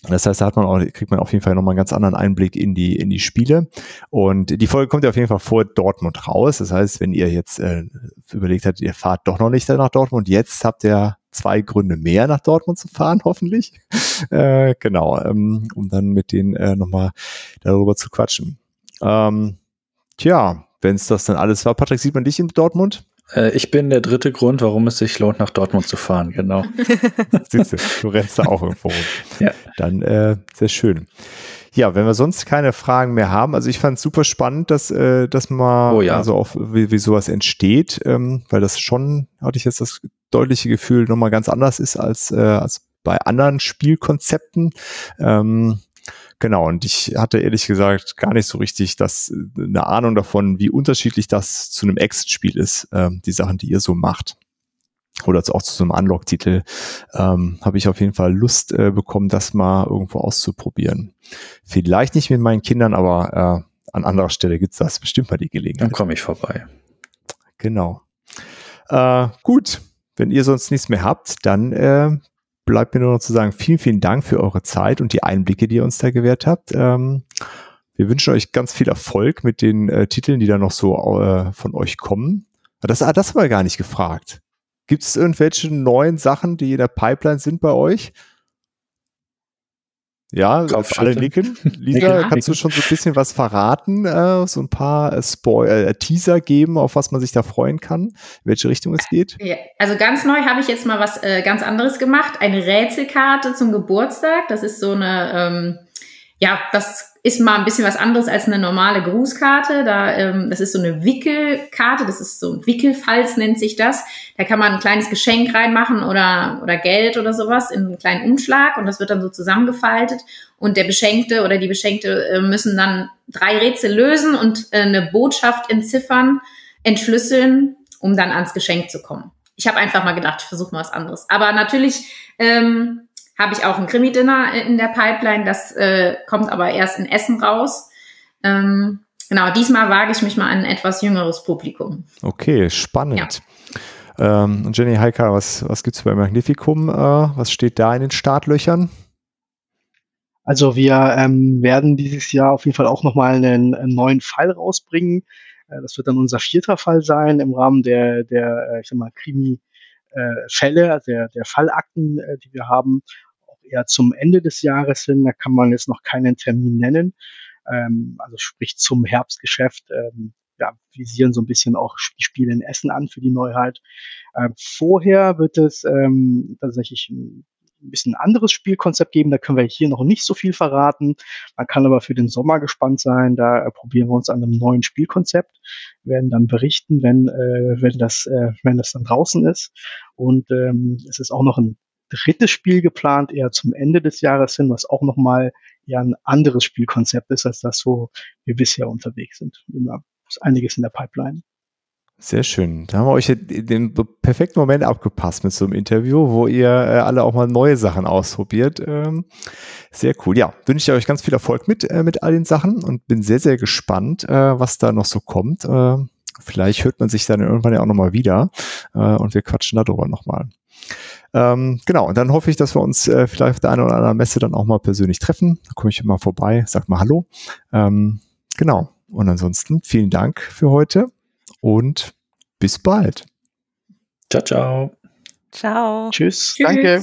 [SPEAKER 2] das heißt, da hat man auch, kriegt man auf jeden Fall nochmal einen ganz anderen Einblick in die, in die Spiele. Und die Folge kommt ja auf jeden Fall vor Dortmund raus. Das heißt, wenn ihr jetzt äh, überlegt habt, ihr fahrt doch noch nicht nach Dortmund, jetzt habt ihr zwei Gründe mehr nach Dortmund zu fahren, hoffentlich. Äh, genau, ähm, um dann mit denen äh, nochmal darüber zu quatschen. Ähm, tja, wenn es das dann alles war, Patrick, sieht man dich in Dortmund?
[SPEAKER 6] Äh, ich bin der dritte Grund, warum es sich lohnt, nach Dortmund zu fahren, genau.
[SPEAKER 2] Siehst du, du rennst da auch irgendwo rum.
[SPEAKER 6] Ja.
[SPEAKER 2] Dann äh, sehr schön. Ja, wenn wir sonst keine Fragen mehr haben, also ich fand es super spannend, dass, äh, dass man
[SPEAKER 6] Oh ja.
[SPEAKER 2] also auch wie, wie sowas entsteht, ähm, weil das schon, hatte ich jetzt das deutliche Gefühl, nochmal ganz anders ist als, äh, als bei anderen Spielkonzepten. Ähm, genau, und ich hatte ehrlich gesagt gar nicht so richtig das, eine Ahnung davon, wie unterschiedlich das zu einem Exit-Spiel ist, ähm, die Sachen, die ihr so macht oder auch zu so einem Unlock-Titel, ähm, habe ich auf jeden Fall Lust äh, bekommen, das mal irgendwo auszuprobieren. Vielleicht nicht mit meinen Kindern, aber äh, an anderer Stelle gibt's das bestimmt mal die
[SPEAKER 6] Dann
[SPEAKER 2] Gelegenheit.
[SPEAKER 6] komme ich vorbei.
[SPEAKER 2] Genau. Äh, gut, wenn ihr sonst nichts mehr habt, dann äh, bleibt mir nur noch zu sagen, vielen, vielen Dank für eure Zeit und die Einblicke, die ihr uns da gewährt habt. Ähm, wir wünschen euch ganz viel Erfolg mit den äh, Titeln, die da noch so äh, von euch kommen. Ah, Das, ah, das haben wir gar nicht gefragt. Gibt es irgendwelche neuen Sachen, die in der Pipeline sind bei euch? Ja, auf alle nicken. Lisa,
[SPEAKER 5] Ja.
[SPEAKER 2] kannst du schon so ein bisschen was verraten, äh, so ein paar äh, Spoil äh, Teaser geben, auf was man sich da freuen kann, in welche Richtung es geht?
[SPEAKER 5] Ja, also ganz neu habe ich jetzt mal was äh, ganz anderes gemacht. Eine Rätselkarte zum Geburtstag. Das ist so eine, ähm, ja, das ist mal ein bisschen was anderes als eine normale Grußkarte. Da, ähm, das ist so eine Wickelkarte. Das ist so ein Wickelfalz nennt sich das. Da kann man ein kleines Geschenk reinmachen oder oder Geld oder sowas in einen kleinen Umschlag und das wird dann so zusammengefaltet. Und der Beschenkte oder die Beschenkte äh, müssen dann drei Rätsel lösen und äh, eine Botschaft entziffern, entschlüsseln, um dann ans Geschenk zu kommen. Ich habe einfach mal gedacht, ich versuche mal was anderes. Aber natürlich ähm, habe ich auch ein Krimi-Dinner in der Pipeline. Das äh, kommt aber erst in Essen raus. Ähm, genau, diesmal wage ich mich mal an ein etwas jüngeres Publikum.
[SPEAKER 2] Okay, spannend. Ähm, und Jenny Heika, was, was gibt's bei Magnificum? Äh, was steht da in den Startlöchern?
[SPEAKER 3] Also wir ähm, werden dieses Jahr auf jeden Fall auch nochmal einen, einen neuen Fall rausbringen. Äh, das wird dann unser vierter Fall sein im Rahmen der, der äh, ich sag mal, Krimi-Fälle, der, der Fallakten, äh, die wir haben. Eher zum Ende des Jahres hin. Da kann man jetzt noch keinen Termin nennen. Ähm, also sprich zum Herbstgeschäft. Ähm, ja, visieren so ein bisschen auch die Spiele in Essen an für die Neuheit. Ähm, vorher wird es ähm, tatsächlich ein bisschen anderes Spielkonzept geben. Da können wir hier noch nicht so viel verraten. Man kann aber für den Sommer gespannt sein. Da äh, probieren wir uns an einem neuen Spielkonzept. Wir werden dann berichten, wenn, äh, wenn, das, äh, wenn das dann draußen ist. Und ähm, es ist auch noch ein drittes Spiel geplant, eher zum Ende des Jahres hin, was auch nochmal eher ein anderes Spielkonzept ist, als das, wo wir bisher unterwegs sind. Immer ist einiges in der Pipeline.
[SPEAKER 2] Sehr schön. Da haben wir euch den perfekten Moment abgepasst mit so einem Interview, wo ihr äh, alle auch mal neue Sachen ausprobiert. Ähm, sehr cool. Ja, wünsche ich euch ganz viel Erfolg mit, äh, mit all den Sachen und bin sehr, sehr gespannt, äh, was da noch so kommt. Äh, vielleicht hört man sich dann irgendwann ja auch nochmal wieder und wir quatschen darüber nochmal. Ähm, genau, und dann hoffe ich, dass wir uns äh, vielleicht auf der einen oder anderen Messe dann auch mal persönlich treffen. Da komme ich immer vorbei, sag mal Hallo. Ähm, genau. Und ansonsten vielen Dank für heute und bis bald.
[SPEAKER 6] Ciao, ciao.
[SPEAKER 4] Ciao.
[SPEAKER 3] Tschüss,
[SPEAKER 5] Tschüss.
[SPEAKER 3] danke.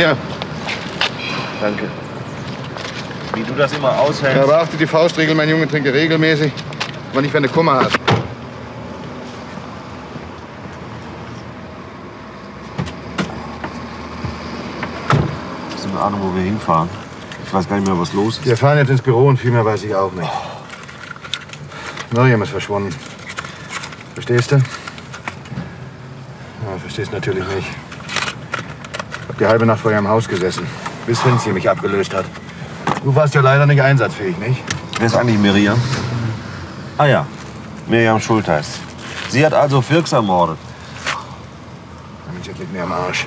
[SPEAKER 7] Hier,
[SPEAKER 8] Danke. Wie du das immer
[SPEAKER 7] ja,
[SPEAKER 8] aushältst.
[SPEAKER 7] beachte die Faustregel, mein Junge, trinke regelmäßig, aber nicht, wenn du Kummer hast.
[SPEAKER 8] Hast du eine Ahnung, wo wir hinfahren? Ich weiß gar nicht mehr, was los ist.
[SPEAKER 7] Wir fahren jetzt ins Büro und viel mehr weiß ich auch nicht. Miriam ist verschwunden. Verstehst du? Ja, verstehst natürlich nicht. Die halbe Nacht vor ihrem Haus gesessen. bis Hünzchen mich abgelöst hat. Du warst ja leider nicht einsatzfähig, nicht?
[SPEAKER 8] Wer ist eigentlich Miriam? Ah ja, Miriam Schultheiß. Sie hat also Firks ermordet.
[SPEAKER 7] Der Mensch, jetzt liegt mir am Arsch.